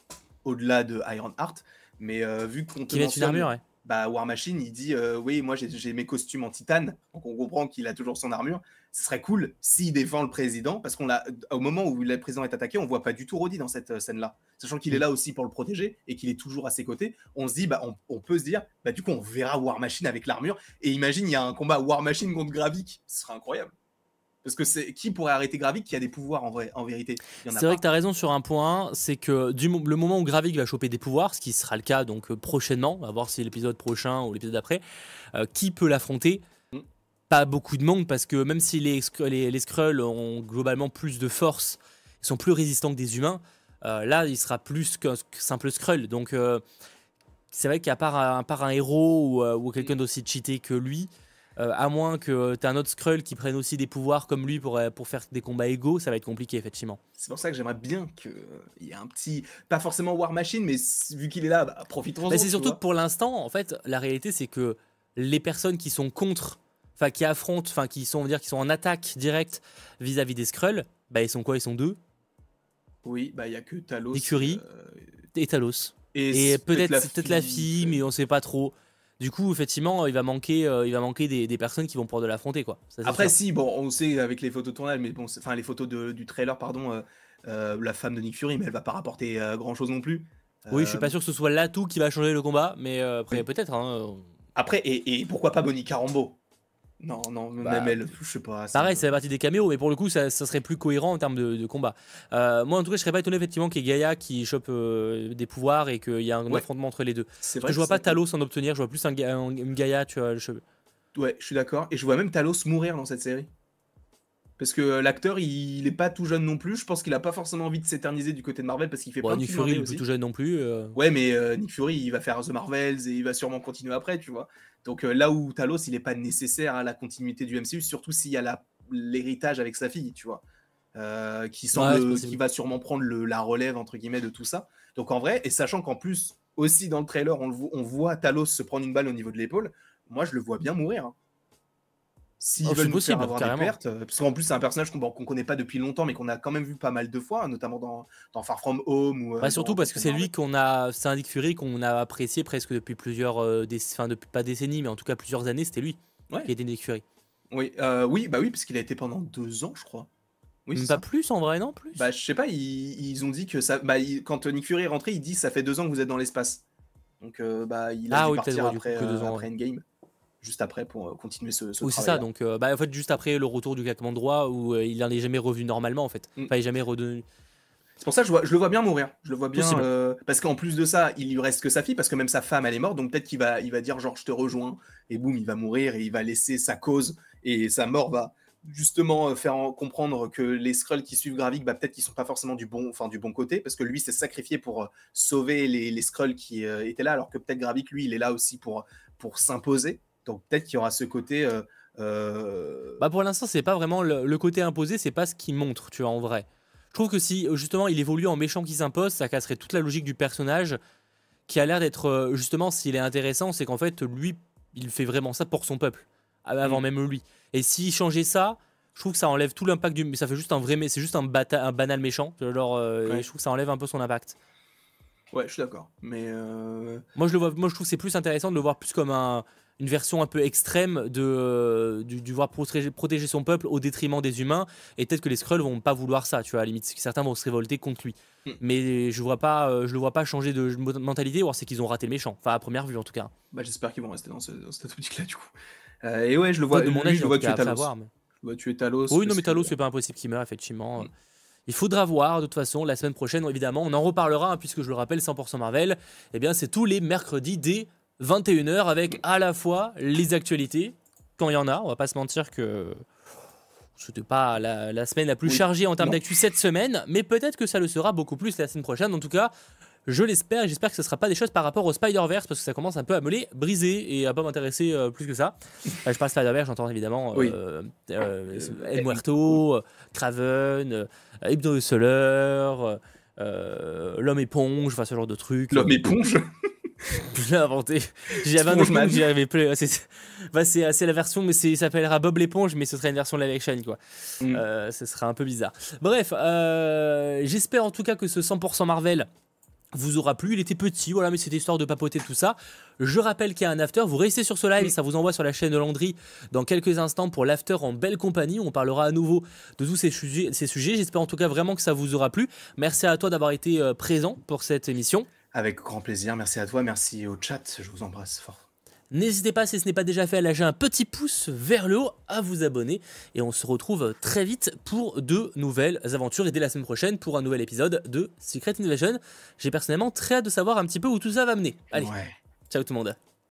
au-delà de Iron Heart. Mais euh, vu qu'on te mentionne, une armure, ouais bah, War Machine, il dit euh, Oui, moi j'ai mes costumes en titane, donc on comprend qu'il a toujours son armure. Ce serait cool s'il défend le président, parce qu'on au moment où le président est attaqué, on voit pas du tout Roddy dans cette euh, scène-là. Sachant qu'il est là aussi pour le protéger et qu'il est toujours à ses côtés, on se dit bah, on, peut se dire bah, Du coup, on verra War Machine avec l'armure. Et imagine, il y a un combat War Machine contre Gravik, ce serait incroyable. Parce que c'est qui pourrait arrêter Gravik qui a des pouvoirs en, vrai, en vérité? C'est vrai que tu as raison sur un point, c'est que du le moment où Gravik va choper des pouvoirs, ce qui sera le cas donc euh, prochainement, on va voir si l'épisode prochain ou l'épisode d'après, euh, qui peut l'affronter? Mm. Pas beaucoup de monde parce que même si les, les, les, Skrulls ont globalement plus de force, ils sont plus résistants que des humains, euh, là il sera plus qu'un simple Skrull. Donc c'est vrai qu'à part, un, part un héros ou, ou quelqu'un mm. d'aussi cheaté que lui, euh, à moins que tu aies un autre Skrull qui prenne aussi des pouvoirs comme lui pour, euh, pour faire des combats égaux, ça va être compliqué, effectivement. C'est pour ça que j'aimerais bien qu'il y ait un petit. Pas forcément War Machine, mais vu qu'il est là, bah, profitons-en. c'est surtout que pour l'instant, en fait, la réalité, c'est que les personnes qui sont contre, enfin, qui affrontent, enfin, qui sont, on dire, qui sont en attaque directe vis-à-vis des Skrulls, bah, ils sont quoi? Ils sont deux? Oui, bah, il y a que Talos. Écurie euh, et Talos. Et, peut-être peut la fille, mais on sait pas trop. Du coup, effectivement, il va manquer, euh, il va manquer des, personnes qui vont pouvoir de l'affronter, quoi. Après, si, bon, on sait avec les photos de tournage, mais bon, enfin les photos du trailer, pardon, euh, euh, la femme de Nick Fury, mais elle va pas rapporter grand chose non plus. Oui, je suis pas sûr que ce soit l'atout qui va changer le combat, mais après peut-être. Hein, après, et, pourquoi pas Bonnie Carambo non, non, même bah, elle, je sais pas. Pareil, ça fait partie des caméos, mais pour le coup, ça, serait plus cohérent en termes de, combat. Euh, moi, en tout cas, je serais pas étonné effectivement qu'il y ait Gaïa qui chope euh, des pouvoirs et qu'il y a un affrontement entre les deux. C'est vrai. je vois pas Talos en obtenir, je vois plus un, une Gaïa, tu vois. Je... Ouais, je suis d'accord. Et je vois même Talos mourir dans cette série. Parce que l'acteur, il, est pas tout jeune non plus. Je pense qu'il a pas forcément envie de s'éterniser du côté de Marvel parce qu'il fait pas Nick Fury, il est tout jeune non plus. Euh. Ouais, mais Nick Fury, il va faire The Marvels et il va sûrement continuer après, tu vois. Donc euh, là où Talos, il n'est pas nécessaire à la continuité du MCU, surtout s'il y a l'héritage avec sa fille, tu vois. Euh, qui, semble, qui va sûrement prendre la relève entre guillemets de tout ça. Donc en vrai, et sachant qu'en plus aussi dans le trailer, on, on, voit Talos se prendre une balle au niveau de l'épaule, moi je le vois bien mourir. Hein. S'ils oh, veulent nous faire avoir des pertes, euh, parce qu'en plus c'est un personnage qu'on ne connaît pas depuis longtemps, mais qu'on a quand même vu pas mal de fois, notamment dans, dans Far From Home. Ou, euh, bah, surtout parce que c'est lui qu'on a, c'est un Nick Fury qu'on a apprécié presque depuis plusieurs, euh, enfin depuis pas décennies, mais en tout cas plusieurs années, c'était lui qui était Nick Fury. Oui, oui, bah oui, parce qu'il a été pendant deux ans, je crois. Oui, pas plus en vrai, non plus. Bah je sais pas, ils, ont dit que ça, bah, quand Nick Fury est rentré, il dit ça fait deux ans que vous êtes dans l'espace. Donc bah il a ah, dû partir après, deux ans, après Endgame juste après pour euh, continuer ce, ce Oui, c'est ça. Donc, euh, bah, en fait, juste après le retour du claquement droit où euh, il n'en est jamais revenu normalement, en fait. Mm. Enfin, il n'est jamais redevenu. C'est pour ça que je, je, le vois bien mourir. Je le vois bien. parce qu'en plus de ça, il lui reste que sa fille, parce que même sa femme, elle est morte. Donc peut-être qu'il va, il va dire genre, je te rejoins. Et boum, il va mourir et il va laisser sa cause. Et sa mort va justement faire comprendre que les Skrulls qui suivent Gravik, bah, peut-être qu'ils sont pas forcément du bon, enfin, du bon côté, parce que lui s'est sacrifié pour sauver les, les Skrulls qui étaient là, alors que peut-être Gravik, lui, il est là aussi pour, pour s'imposer. Donc peut-être qu'il y aura ce côté. Euh, euh, bah pour l'instant, c'est pas vraiment le, côté imposé, c'est pas ce qu'il montre, tu vois, en vrai. Je trouve que si justement il évolue en méchant qui s'impose, ça casserait toute la logique du personnage qui a l'air d'être euh, justement s'il est intéressant, c'est qu'en fait lui il fait vraiment ça pour son peuple avant mm. même lui. Et s'il changeait ça, je trouve que ça enlève tout l'impact du mais ça fait juste un vrai mais c'est juste un, un, banal méchant. Alors je trouve que ça enlève un peu son impact. Ouais, je suis d'accord. Mais moi je le vois moi je trouve c'est plus intéressant de le voir plus comme un une version un peu extrême de, euh, du, du voir protéger, protéger son peuple au détriment des humains. Et peut-être que les Skrulls vont pas vouloir ça, tu vois. À la limite, certains vont se révolter contre lui. Mm. Mais je vois pas, euh, je le vois pas changer de mentalité, ou alors c'est qu'ils ont raté le méchant. Enfin, à première vue en tout cas. Bah, j'espère qu'ils vont rester dans, ce- dans cette optique-là, du coup. Euh, et ouais, je le vois, de mon âge, je le vois tuer Talos. mais- Je vois tuer Talos. Oui, non, mais Talos, c'est pas impossible qu'il meure, effectivement. Mm. Il faudra voir, de toute façon, la semaine prochaine, évidemment, on en reparlera, hein, puisque je le rappelle, 100% Marvel, eh bien, c'est tous les mercredis dès 21h, avec à la fois les actualités, quand il y en a, on va pas se mentir que c'était pas la, la semaine la plus Oui. chargée en termes d'actu cette semaine, mais peut-être que ça le sera beaucoup plus la semaine prochaine. En tout cas, je l'espère, j'espère que ce sera pas des choses par rapport au Spider-Verse, parce que ça commence un peu à me les briser et à pas m'intéresser euh, plus que ça. Euh, je parle Spider-Verse, j'entends évidemment Oui. euh, El Muerto, Craven, Hypno Solar, l'homme éponge, enfin ce genre de trucs. L'homme éponge. Je l'ai inventé. J'avais un éponge, j'y arrivais plus. C'est bah, la version, mais il s'appellera Bob l'éponge, mais ce serait une version live action, quoi. Mm. Euh, ce serait un peu bizarre. Bref, euh, j'espère en tout cas que ce 100% Marvel vous aura plu. Il était petit, voilà, mais c'était histoire de papoter tout ça. Je rappelle qu'il y a un after. Vous restez sur ce live, Mm. ça vous envoie sur la chaîne de Landry dans quelques instants pour l'after en belle compagnie. On parlera à nouveau de tous ces sujets. Ces sujets. J'espère en tout cas vraiment que ça vous aura plu. Merci à toi d'avoir été euh, présent pour cette émission. Avec grand plaisir. Merci à toi. Merci au chat. Je vous embrasse fort. N'hésitez pas, si ce n'est pas déjà fait, à lâcher un petit pouce vers le haut, à vous abonner. Et on se retrouve très vite pour de nouvelles aventures. Et dès la semaine prochaine pour un nouvel épisode de Secret Invasion. J'ai personnellement très hâte de savoir un petit peu où tout ça va mener. Allez, Ouais. ciao tout le monde.